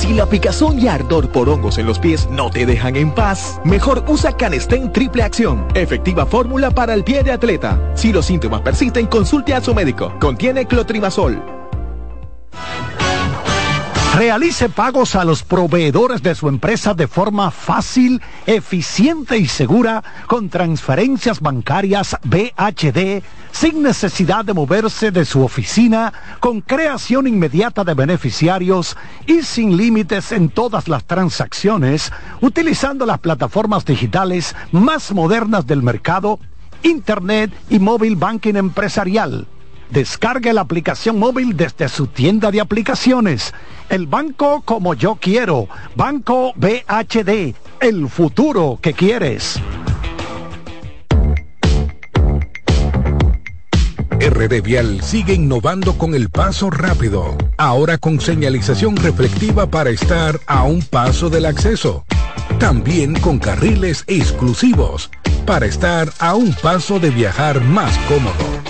Si la picazón y ardor por hongos en los pies no te dejan en paz, mejor usa Canestén Triple Acción, efectiva fórmula para el pie de atleta. Si los síntomas persisten, consulte a su médico. Contiene clotrimazol. Realice pagos a los proveedores de su empresa de forma fácil, eficiente y segura con transferencias bancarias BHD sin necesidad de moverse de su oficina, con creación inmediata de beneficiarios y sin límites en todas las transacciones, utilizando las plataformas digitales más modernas del mercado, Internet y móvil banking empresarial. Descargue la aplicación móvil desde su tienda de aplicaciones. El banco como yo quiero. Banco BHD. El futuro que quieres. RD Vial sigue innovando con el paso rápido, ahora con señalización reflectiva para estar a un paso del acceso. También con carriles exclusivos para estar a un paso de viajar más cómodo.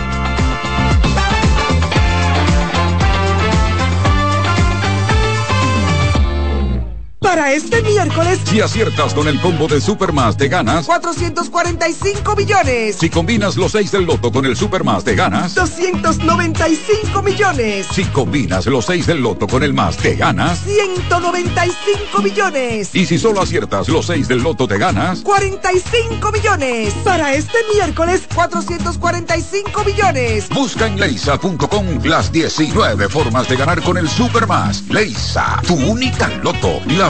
Para este miércoles, Si aciertas con el combo de Supermas de ganas, 445 millones. si combinas los 6 del loto con el Supermas de ganas, 295 millones. si combinas los 6 del loto con el más de ganas, 195 millones. y si solo aciertas los 6 del loto te ganas, 45 millones. Para este miércoles, 445 millones. busca en leisa.com las 19 formas de ganar con el Supermas. Leisa, tu única loto, la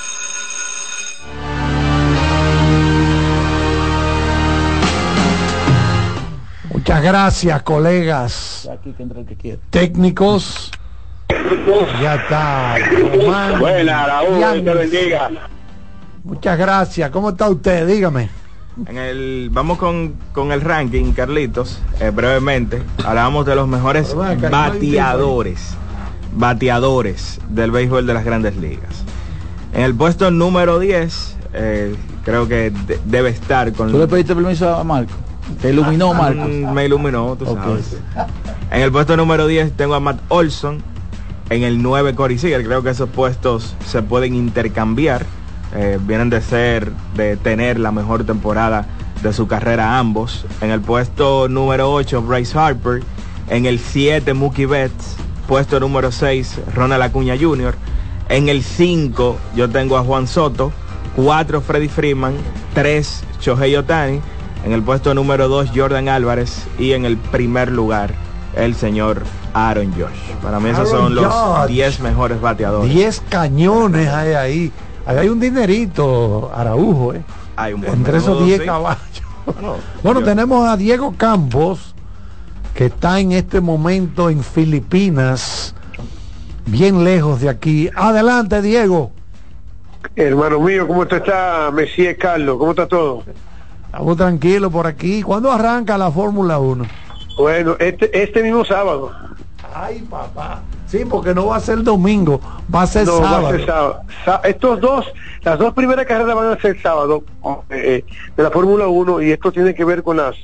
Muchas gracias, colegas Aquí que entra el que quiera. técnicos. Ya está. Román. Buena, Raúl, te bendiga. Muchas gracias. ¿Cómo está usted? Dígame. En el, vamos con, con el ranking, Carlitos, eh, brevemente. Hablábamos de los mejores bateadores, bateadores del béisbol de las grandes ligas. En el puesto número 10, eh, creo que de- debe estar con... ¿Tú le pediste permiso a Marco? ¿Te iluminó Marco? Mm, Me iluminó, tú Ok. sabes. En el puesto número 10 tengo a Matt Olson. En el 9 Corey Seager. Creo que esos puestos se pueden intercambiar. Eh, vienen de ser, de tener la mejor temporada de su carrera ambos. En el puesto número 8 Bryce Harper. En el 7 Mookie Betts. Puesto número 6 Ronald Acuña Jr. En el 5 yo tengo a Juan Soto. 4 Freddy Freeman. 3 Shohei Otani. En el puesto número 2 Jordan Álvarez. Y en el primer lugar el señor Aaron Josh. Para mí esos Aaron son los Judge. 10 mejores bateadores. 10 cañones hay ahí. Ahí hay un dinerito, Araujo, ¿eh? Hay un buen Entre esos menudo, 10 sí. caballos. Bueno, <laughs> Bueno, yo- tenemos a Diego Campos, que está en este momento en Filipinas, bien lejos de aquí. Adelante, Diego. Hermano mío, ¿cómo te está, Messier Carlos? ¿Cómo está todo? Estamos tranquilos por aquí. ¿Cuándo arranca la Fórmula 1? Bueno, este, este mismo sábado. Ay, papá. Sí, porque no va a ser domingo, va a ser No, sábado. va a ser sábado. Estos dos, las dos primeras carreras van a ser sábado eh, de la Fórmula 1 y esto tiene que ver con las,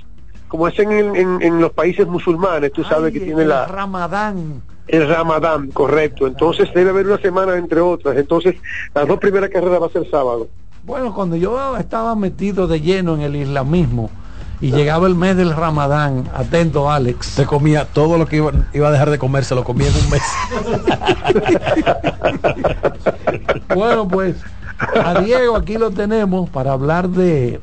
como es en, en- en los países musulmanes, tú sabes que tiene la, Ramadán. el Ramadán, correcto. Entonces debe haber una semana entre otras. Entonces las dos primeras carreras va a ser sábado. Bueno, cuando yo estaba metido de lleno en el islamismo y llegaba el mes del Ramadán, atento Alex. Se comía todo lo que iba, iba a dejar de comer, se lo comía en un mes. <laughs> Bueno, pues a Diego aquí lo tenemos para hablar de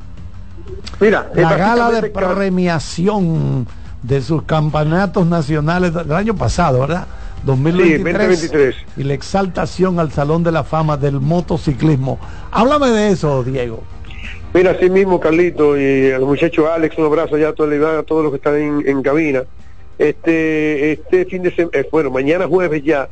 Mira, la gala de premiación de sus campeonatos nacionales del año pasado, ¿verdad? 2023, Sí, 2023. y la exaltación al Salón de la Fama del motociclismo. Háblame de eso, Diego. Mira, así mismo, Carlito, y al muchacho Alex, un abrazo ya a toda la a todos los que están en, en cabina. Este, este fin de semana, bueno, mañana jueves ya,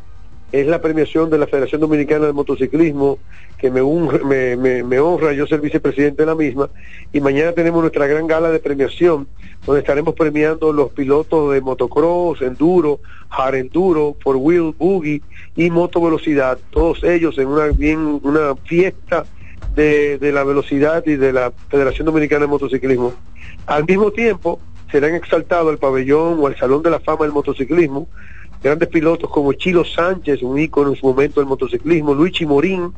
es la premiación de la Federación Dominicana de Motociclismo, que me, me, honra yo ser vicepresidente de la misma, y mañana tenemos nuestra gran gala de premiación, donde estaremos premiando los pilotos de motocross, enduro, hard enduro, four wheel, buggy y motovelocidad, todos ellos en una bien una fiesta de, de la velocidad y de la Federación Dominicana de Motociclismo. Al mismo tiempo, serán exaltados al pabellón o al Salón de la Fama del Motociclismo grandes pilotos como Chilo Sánchez, un ícono en su momento del motociclismo, Luigi Morín,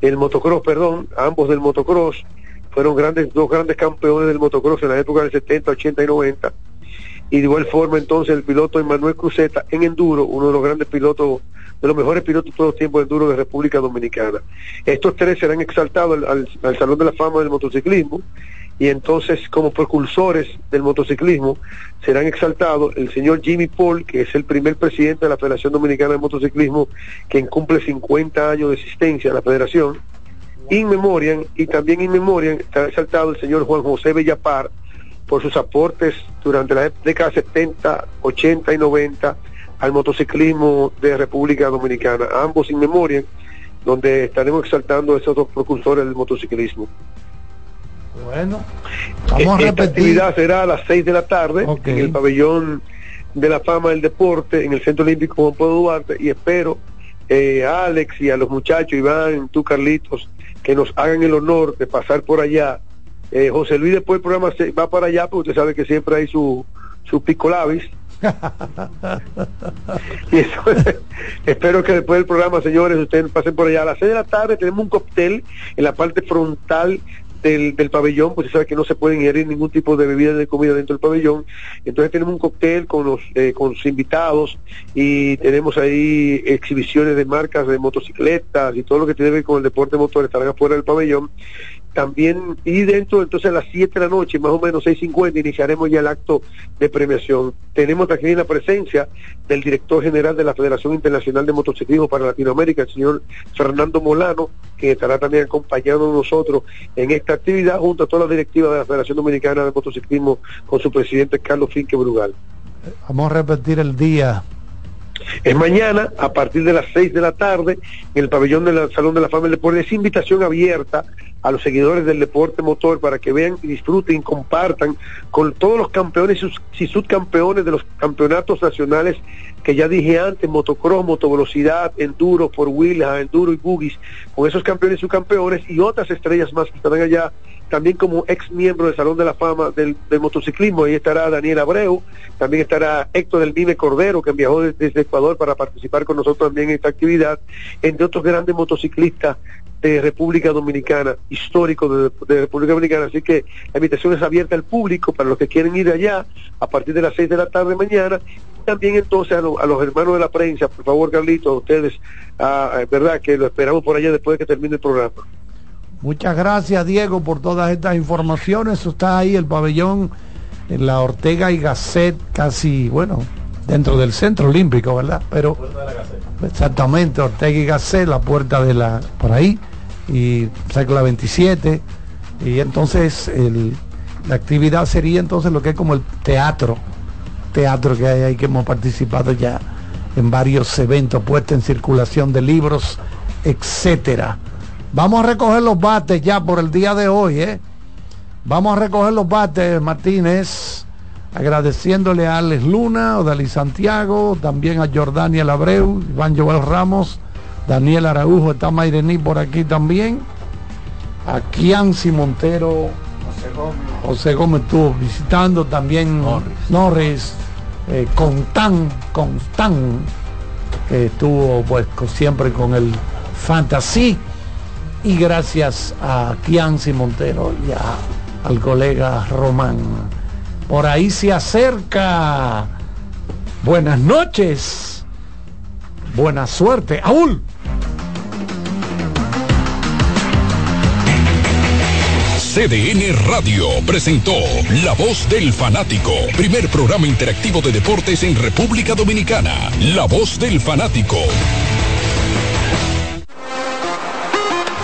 el motocross, perdón, ambos del motocross, fueron grandes, dos grandes campeones del motocross en la época del 70, 80 y 90. Y de igual forma entonces el piloto Emanuel Cruzeta en enduro, uno de los grandes pilotos, de los mejores pilotos de todos los tiempos de enduro de República Dominicana. Estos tres serán exaltados al, al- al Salón de la Fama del Motociclismo y entonces como precursores del motociclismo serán exaltados el señor Jimmy Paul, que es el primer presidente de la Federación Dominicana de Motociclismo, quien cumple 50 años de existencia en la federación, in memoriam, y también in memoriam está exaltado el señor Juan José Bellapar por sus aportes durante la década 70, 80 y 90 al motociclismo de República Dominicana, ambos in memoriam, donde estaremos exaltando a esos dos precursores del motociclismo. Bueno, vamos a Esta actividad será a las 6 de la tarde en el pabellón de la fama del deporte en el Centro Olímpico Juan Pablo Duarte y espero eh, a Alex y a los muchachos, Iván, tú Carlitos, que nos hagan el honor de pasar por allá. Eh, José Luis después del programa se va para allá porque usted sabe que siempre hay su, su pico labis. <laughs> Y eso, <laughs> espero que después del programa, señores, ustedes pasen por allá. A las 6 de la tarde tenemos un cóctel en la parte frontal del, pabellón, pues se sabe que no se pueden ingerir ningún tipo de bebida de comida dentro del pabellón. Entonces tenemos un cóctel con los, eh, con los invitados y tenemos ahí exhibiciones de marcas de motocicletas y todo lo que tiene que ver con el deporte motor estarán afuera del pabellón. También y dentro entonces a las 7 de la noche, más o menos 6.50, iniciaremos ya el acto de premiación. Tenemos aquí la presencia del director general de la Federación Internacional de Motociclismo para Latinoamérica, el señor Fernando Molano, que estará también acompañando nosotros en esta actividad junto a toda la directiva de la Federación Dominicana de Motociclismo con su presidente Carlos Finque Brugal. Vamos a repetir el día. Es mañana a partir de las 6 de la tarde en el pabellón del Salón de la Fama del Deporte. Es invitación abierta a los seguidores del deporte motor para que vean, disfruten, compartan con todos los campeones y subcampeones de los campeonatos nacionales que ya dije antes, motocross, motovelocidad, enduro, por wheels, enduro y boogies, con esos campeones y subcampeones y otras estrellas más que estarán allá también como ex miembro del Salón de la Fama del, motociclismo, ahí estará Daniel Abreu, también estará Héctor del Vive Cordero, que viajó desde, Ecuador para participar con nosotros también en esta actividad, entre otros grandes motociclistas de República Dominicana, históricos de, República Dominicana, así que la invitación es abierta al público para los que quieren ir allá a partir de las 6 de la tarde mañana, también entonces a, los hermanos de la prensa, por favor Carlitos, a ustedes, verdad que lo esperamos por allá después de que termine el programa. Muchas gracias Diego por todas estas informaciones. Está ahí el pabellón en la Ortega y Gasset, casi, bueno, dentro del centro olímpico, ¿verdad? Pero exactamente, Ortega y Gasset, la puerta de la, por ahí, y la 27. Y entonces la actividad sería entonces lo que es como el teatro, teatro que hay ahí que hemos participado ya en varios eventos, puesta en circulación de libros, etcétera. Vamos a recoger los bates ya por el día de hoy, ¿eh? Vamos a recoger los bates, Martínez, agradeciéndole a Alex Luna, Odalí Santiago, también a Jordania Abreu, Iván Joel Ramos, Daniel Araujo, está Mairení por aquí también, a Kianci Montero, José Gómez. Estuvo visitando también Norris, eh, Contán, Constán, que estuvo pues siempre con el Fantasy y gracias a Kianci Montero y al colega Román. Por ahí se acerca. Buenas noches. Buena suerte. Aúl. CDN Radio presentó La Voz del Fanático, primer programa interactivo de deportes en República Dominicana. La Voz del Fanático.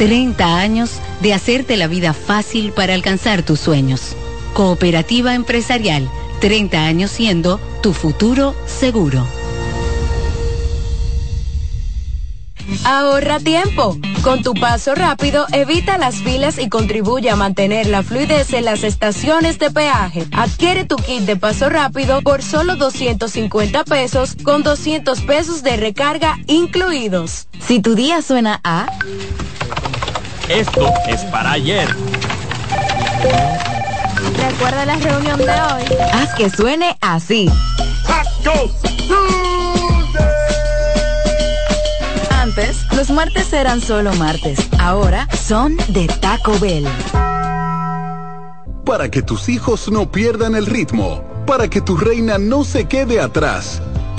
30 años de hacerte la vida fácil para alcanzar tus sueños. Cooperativa empresarial, 30 años siendo tu futuro seguro. Ahorra tiempo. Con tu paso rápido, evita las filas y contribuye a mantener la fluidez en las estaciones de peaje. Adquiere tu kit de paso rápido por solo 250 pesos con 200 pesos de recarga incluidos. Si tu día suena a... Esto es para ayer. Recuerda la reunión de hoy. Haz que suene así. Antes, los martes eran solo martes. Ahora son de Taco Bell. Para que tus hijos no pierdan el ritmo. Para que tu reina no se quede atrás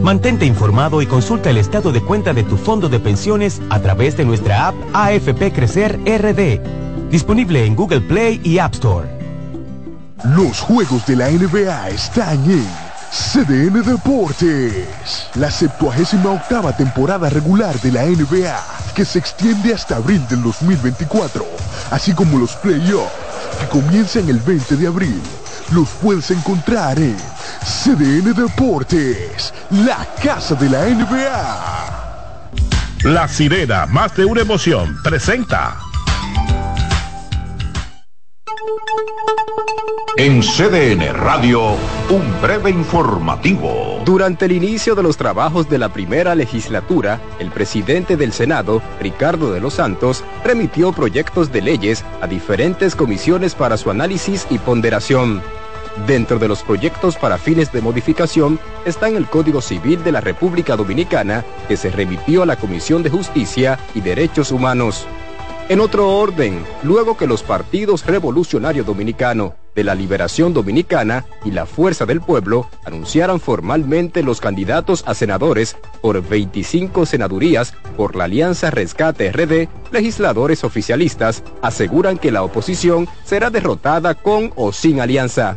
Mantente informado y consulta el estado de cuenta de tu fondo de pensiones a través de nuestra app AFP Crecer RD, disponible en Google Play y App Store. Los juegos de la NBA están en CDN Deportes, la 78 octava temporada regular de la NBA, que se extiende hasta abril del 2024, así como los playoffs, que comienzan el 20 de abril. Los puedes encontrar en CDN Deportes, la casa de la NBA. La sirena, más de una emoción, presenta. En CDN Radio, un breve informativo. Durante el inicio de los trabajos de la primera legislatura, el presidente del Senado, Ricardo de los Santos, remitió proyectos de leyes a diferentes comisiones para su análisis y ponderación. Dentro de los proyectos para fines de modificación están el Código Civil de la República Dominicana, que se remitió a la Comisión de Justicia y Derechos Humanos. En otro orden, luego que los partidos Revolucionario Dominicano, de la Liberación Dominicana y la Fuerza del Pueblo anunciaran formalmente los candidatos a senadores por 25 senadurías por la Alianza Rescate RD, legisladores oficialistas aseguran que la oposición será derrotada con o sin alianza.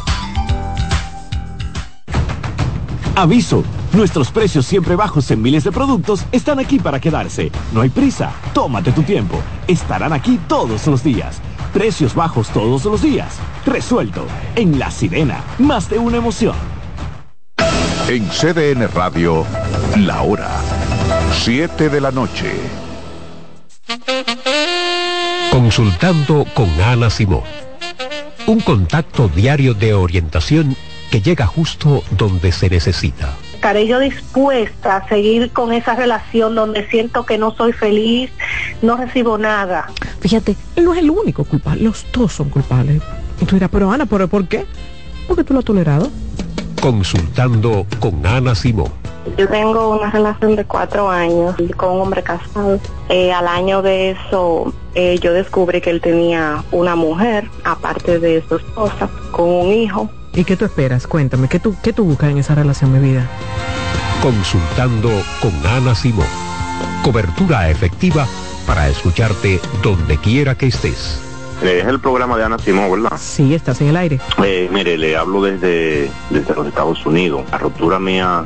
Aviso, nuestros precios siempre bajos en miles de productos están aquí para quedarse. No hay prisa, tómate tu tiempo. Estarán aquí todos los días. Precios bajos todos los días. Resuelto. En La Sirena, más de una emoción. En CDN Radio, la hora 7 de la noche. Consultando con Ana Simón. Un contacto diario de orientación que llega justo donde se necesita. Estaré yo dispuesta a seguir con esa relación donde siento que no soy feliz, no recibo nada. Fíjate, él no es el único culpable, los dos son culpables. Y tú dirás, pero Ana, ¿pero por qué? Porque tú lo has tolerado. Consultando con Ana Simón. Yo tengo una relación de cuatro años con un hombre casado. Eh, al año de eso, eh, yo descubrí que él tenía una mujer, aparte de su esposa, con un hijo. ¿Y qué tú esperas? Cuéntame, ¿qué tú, qué tú buscas en esa relación, mi vida? Consultando con Ana Simón. Cobertura efectiva para escucharte donde quiera que estés. Eh, es el programa de Ana Simón, ¿verdad? Sí, estás en el aire. Eh, mire, le hablo desde, desde los Estados Unidos. La ruptura mía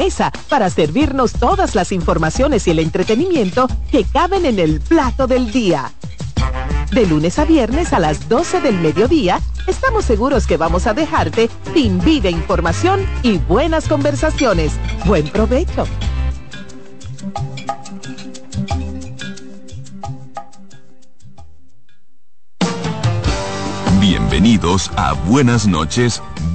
Esa para servirnos todas las informaciones y el entretenimiento que caben en el plato del día. De lunes a viernes a las 12 del mediodía, estamos seguros que vamos a dejarte sin vida información y buenas conversaciones. Buen provecho. Bienvenidos a Buenas noches,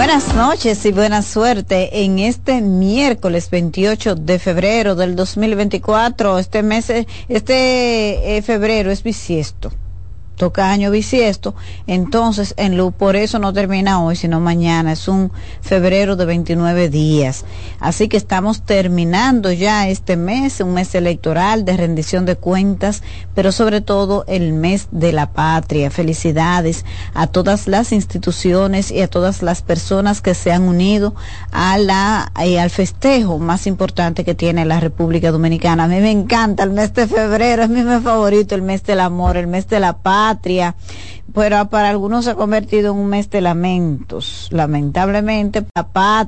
Buenas noches y buena suerte en este miércoles 28 de febrero del 2024. Este mes, este eh, febrero es bisiesto toca año bisiesto, entonces en lo, por eso no termina hoy, sino mañana, es un febrero de 29 días. Así que estamos terminando ya este mes, un mes electoral de rendición de cuentas, pero sobre todo el mes de la patria. Felicidades a todas las instituciones y a todas las personas que se han unido a la, eh, al festejo más importante que tiene la República Dominicana. A mí me encanta el mes de febrero, es mi mes favorito, el mes del amor, el mes de la paz patria, pero para algunos se ha convertido en un mes de lamentos. Lamentablemente, la patria